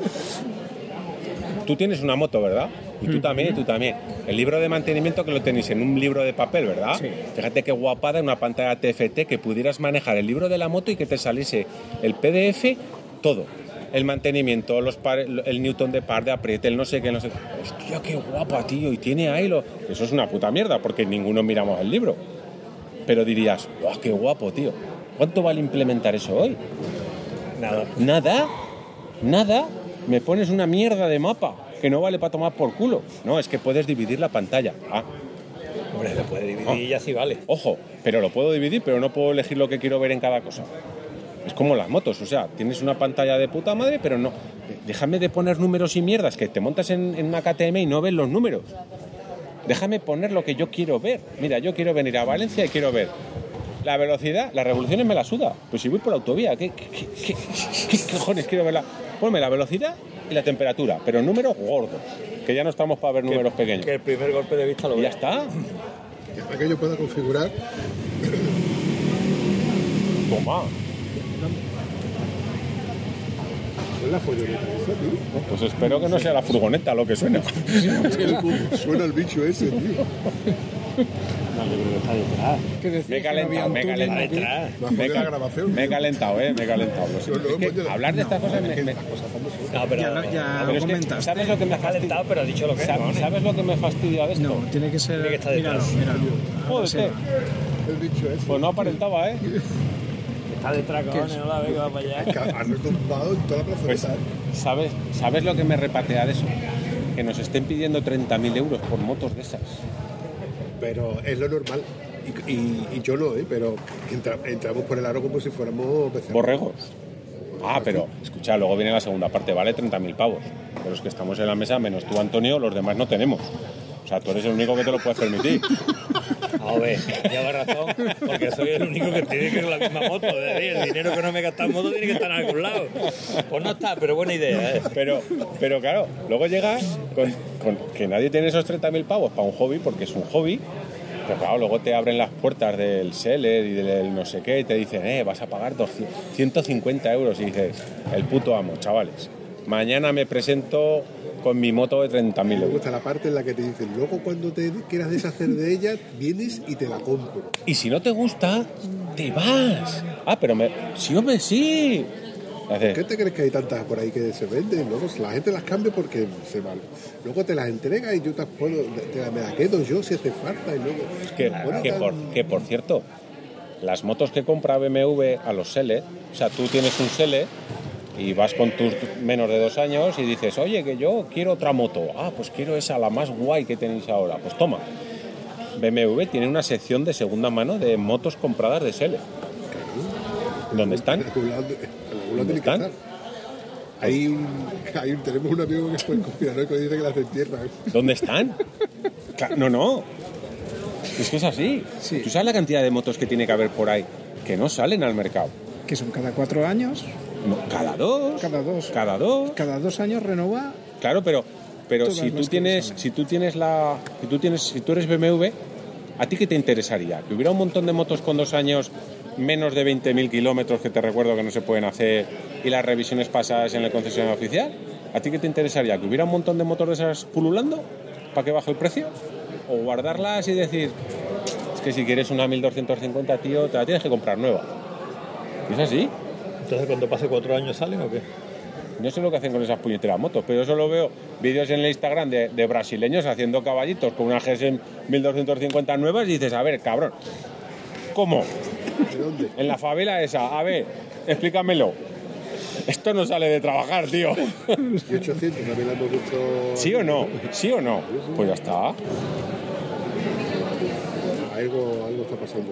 tú tienes una moto, ¿verdad? Y tú también, y tú también. El libro de mantenimiento que lo tenéis en un libro de papel, ¿verdad? Sí. Fíjate qué guapada una pantalla TFT que pudieras manejar el libro de la moto y que te saliese el PDF, todo. El mantenimiento, los par- el newton de par de apriete, el no sé qué, no sé qué. Hostia, qué guapa, tío. Y tiene ahí lo... Eso es una puta mierda porque ninguno miramos el libro. Pero dirías, ¡guau, qué guapo, tío! ¿Cuánto vale implementar eso hoy? Nada. Nada, nada. Me pones una mierda de mapa que no vale para tomar por culo. No, es que puedes dividir la pantalla. Ah, Hombre, se puede dividir Ah. y ya sí vale. ojo, pero lo puedo dividir, pero no puedo elegir lo que quiero ver en cada cosa. Es como las motos, o sea, tienes una pantalla de puta madre, pero no. Déjame de poner números y mierdas, que te montas en, en una KTM y no ves los números. Déjame poner lo que yo quiero ver. Mira, yo quiero venir a Valencia y quiero ver la velocidad, las revoluciones me la suda. Pues si voy por la autovía, ¿qué, qué, qué- qué- qué cojones quiero verla? Ponme la velocidad y la temperatura, pero números gordos, que ya no estamos para ver números pequeños. Que el primer golpe de vista lo Y ya está. Y para que yo pueda configurar Toma. la folloneta esa, tío. Pues espero que no sea la furgoneta lo que suena. Suena el bicho ese, tío. No, yo creo que está detrás. Que decía Me he calentado, me he calentado. Detrás. Me he, jodido la cal- grabación. me he calentado, eh, me he calentado. no, Es que hablar de estas cosas me, me- No, pero, Ya lo- ya pero es que. ¿sabes lo que me ha calentado, pero ha dicho lo que es. ¿Sabes, sabes lo que me fastidia de esto? No, tiene que ser. Tiene que estar míralo, detrás. míralo. Joder, Ahora sí. El bicho ese. Pues no aparentaba, ¿eh? Está detrás, cojones, no la ve que va para allá. Que ha retumbado en toda la Pues, plazoleta. ¿sabes, ¿sabes lo que me repatea de eso? Que nos estén pidiendo 30.000 euros por motos de esas. Pero es lo normal. Y, y- y yo no, ¿eh? Pero entra- entramos por el aro como si fuéramos becerros. Borregos. Ah, pero escucha, luego viene la segunda parte, vale 30.000 pavos. Pero es que estamos en la mesa, menos tú, Antonio, los demás no tenemos. O sea, tú eres el único que te lo puedes permitir. A ver, lleva razón, porque soy el único que tiene que ir con la misma moto. Es decir, el dinero que no me gasta en moto tiene que estar en algún lado. Pues no está, pero buena idea, ¿eh? Pero, pero claro, luego llegas con, con que nadie tiene esos 30.000 pavos para un hobby, porque es un hobby. Pero claro, luego te abren las puertas del seller y del no sé qué y te dicen, eh, vas a pagar 200, 150 euros. Y dices, el puto amo, chavales. Mañana me presento con mi moto de 30.000 Me euros. gusta la parte en la que te dicen, luego cuando te quieras deshacer de ella, vienes y te la compro. Y si no te gusta, te vas. Ah, pero me... Sí, hombre, sí. Haces, ¿Qué te crees que hay tantas por ahí que se venden? Luego la gente las cambia porque se van. Luego te las entrega y yo te, las puedo, te las- me las quedo yo si hace falta. Y luego, Que, Bueno, que tan- por, que por cierto, las motos que compra BMW a los Sele, o sea, tú tienes un Sele y vas con tus menos de dos años y dices, oye, que yo quiero otra moto. Ah, pues quiero esa, la más guay que tenéis ahora. Pues toma. BMW tiene una sección de segunda mano de motos compradas de Sele. ¿Dónde están? En algún lado, en algún lado ¿Dónde tiene que están? estar. Hay un, hay un- tenemos un amigo que fue conspiranoico que dice que las entierran. ¿Dónde están? No, no. Es que es así. Sí. ¿Tú sabes la cantidad de motos que tiene que haber por ahí que no salen al mercado? Que son cada cuatro años, No, cada dos. Cada dos. Cada dos. cada dos años renova. Claro, pero, pero si tú tienes, si tú tienes la, si tú tienes, si tú eres BMW, ¿a ti qué te interesaría? Que hubiera un montón de motos con dos años menos de 20.000 kilómetros que te recuerdo que no se pueden hacer y las revisiones pasadas en el concesionario oficial. ¿A ti qué te interesaría? ¿Que hubiera un montón de motos de esas pululando para que baje el precio? ¿O guardarlas y decir, es que si quieres una 1250, tío, te la tienes que comprar nueva? ¿Es así? Entonces, cuando pase cuatro años, ¿salen o qué? No sé lo que hacen con esas puñeteras motos, pero yo solo veo vídeos en el Instagram de, de brasileños haciendo caballitos con una GS 1250 nuevas y dices, a ver, cabrón, ¿cómo? ¿De dónde? En la favela esa, a ver, explícamelo. Esto no sale de trabajar, tío. Y 800 también la hemos visto. ¿Sí o no? ¿Sí o no? Pues ya está. Algo, algo está pasando.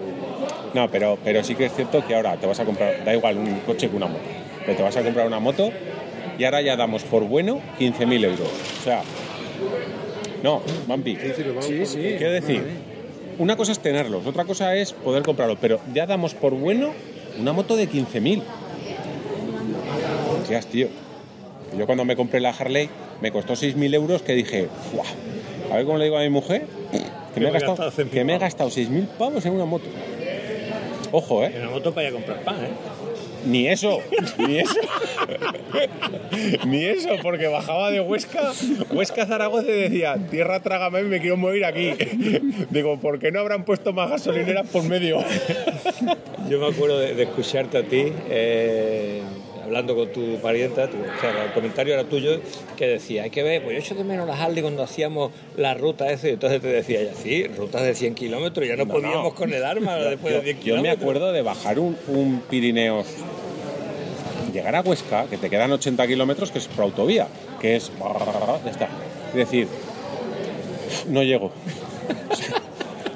No, pero, pero sí que es cierto que ahora te vas a comprar, da igual un coche que una moto, pero te vas a comprar una moto y ahora ya damos por bueno 15.000 euros. O sea, no, Bambi. Sí, sí. Quiero decir, una cosa es tenerlos, otra cosa es poder comprarlo, pero ya damos por bueno una moto de 15.000. Hostias, tío. Yo cuando me compré la Harley me costó 6.000 euros que dije, "Buah, a ver cómo le digo a mi mujer que me he me he gastado, gastado 100.000 que me he pavos". gastado 6.000 pavos en una moto. Ojo, En ¿eh? una moto para ir a comprar pan, ¿eh? Ni eso, ni eso. ni eso, porque bajaba de Huesca, Huesca Zaragoza y decía, tierra trágame, me quiero morir aquí. Digo, ¿por qué no habrán puesto más gasolineras por medio? Yo me acuerdo de, escucharte a ti eh, hablando con tu parienta, tu- o sea, el comentario era tuyo, que decía, hay que ver, pues yo echo de menos las Harley cuando hacíamos la ruta esa, y entonces te decía, ya sí, rutas de 100 kilómetros, ya no, podíamos con el arma después de 10 Yo me kilómetros. acuerdo de bajar un, un Pirineos, llegar a Huesca, que te quedan 80 kilómetros, que es por autovía, que es... Está. Es decir, no llego.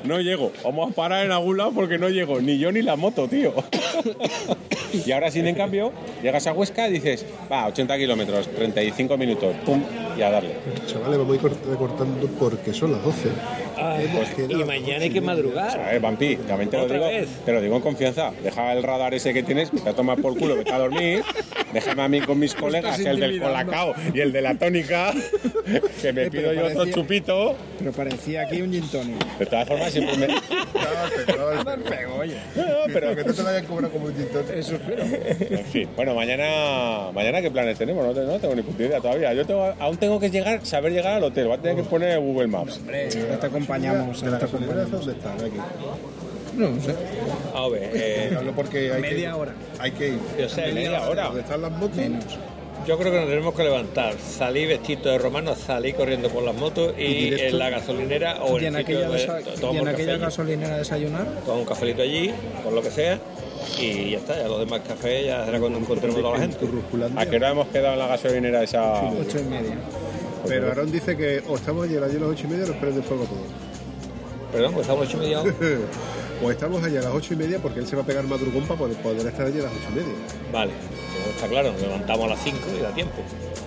No llego. Vamos a parar en algún lado porque no llego. Ni yo ni la moto, tío. Y ahora, sin en cambio, llegas a Huesca y dices, va, 80 kilómetros, 35 minutos, pum, y a darle. Chavales, vamos a ir cort- recortando porque son las 12. Ay, pues, y mañana hay que A madrugar. ver, Vampi, también te lo digo, vez. te lo digo en confianza. Deja el radar ese que tienes, vete a tomar por culo, vete a dormir. Déjame a mí con mis colegas, el del colacao y el de la tónica, que me Eh, pido yo otro parecía- chupito. Pero parecía aquí un gin tonic. De todas formas, siempre me. Pero oye, No, pero. Que no te lo hayan cobrado como un eso espero. En fin, bueno, mañana, mañana ¿qué planes tenemos? No, te- no tengo ni puta idea todavía. Yo tengo- aún tengo que llegar, saber llegar al hotel. Voy a tener que poner Google Maps. Hombre, ahora te acompañamos. ¿De acompañamos. dónde están? Aquí. No, no sé. A ver, eh, Hablo porque hay Media hora. Hay que ir. yo sé, Media hora. ¿Dónde están las motos? Menos. Yo creo que nos tenemos que levantar, salir vestido de romano, salir corriendo por las motos y, en la gasolinera o Y en en el sitio aquella, de, desa- to- y en aquella café gasolinera desayunar. tomamos un cafelito allí, por lo que sea, y ya está, ya los demás cafés ya será cuando encontremos a toda la gente. ¿A qué hora hemos quedado en la gasolinera esa? Ocho y media. Pero Aarón dice que o estamos allí a las 8 y media o nos prende fuego todo. Perdón, pues estamos ocho y media. o estamos allí a las 8 y media porque él se va a pegar madrugón para poder, poder estar allí a las 8 y media. Vale, pues está claro, nos levantamos a las 5 y da tiempo.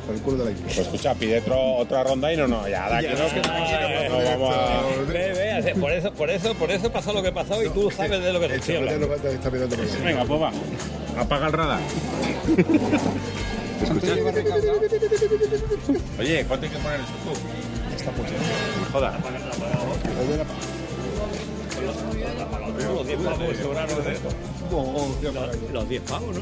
Por el culo de la iglesia. Pues escucha, pide otro, otra ronda y no, no, ya de aquí no, no vamos a... Por eso, por eso, por eso pasó lo que pasó y tú sabes de lo que te El estoy chaval ya hablando. nos va a estar mirando por ahí. Venga, pues va. Apaga el radar. Oye, ¿cuánto hay que poner el suco? Está puesto. Joda. Los 10 pavos que sobraron de esto. Los 10 pavos, ¿no?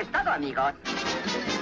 Eso es amigos.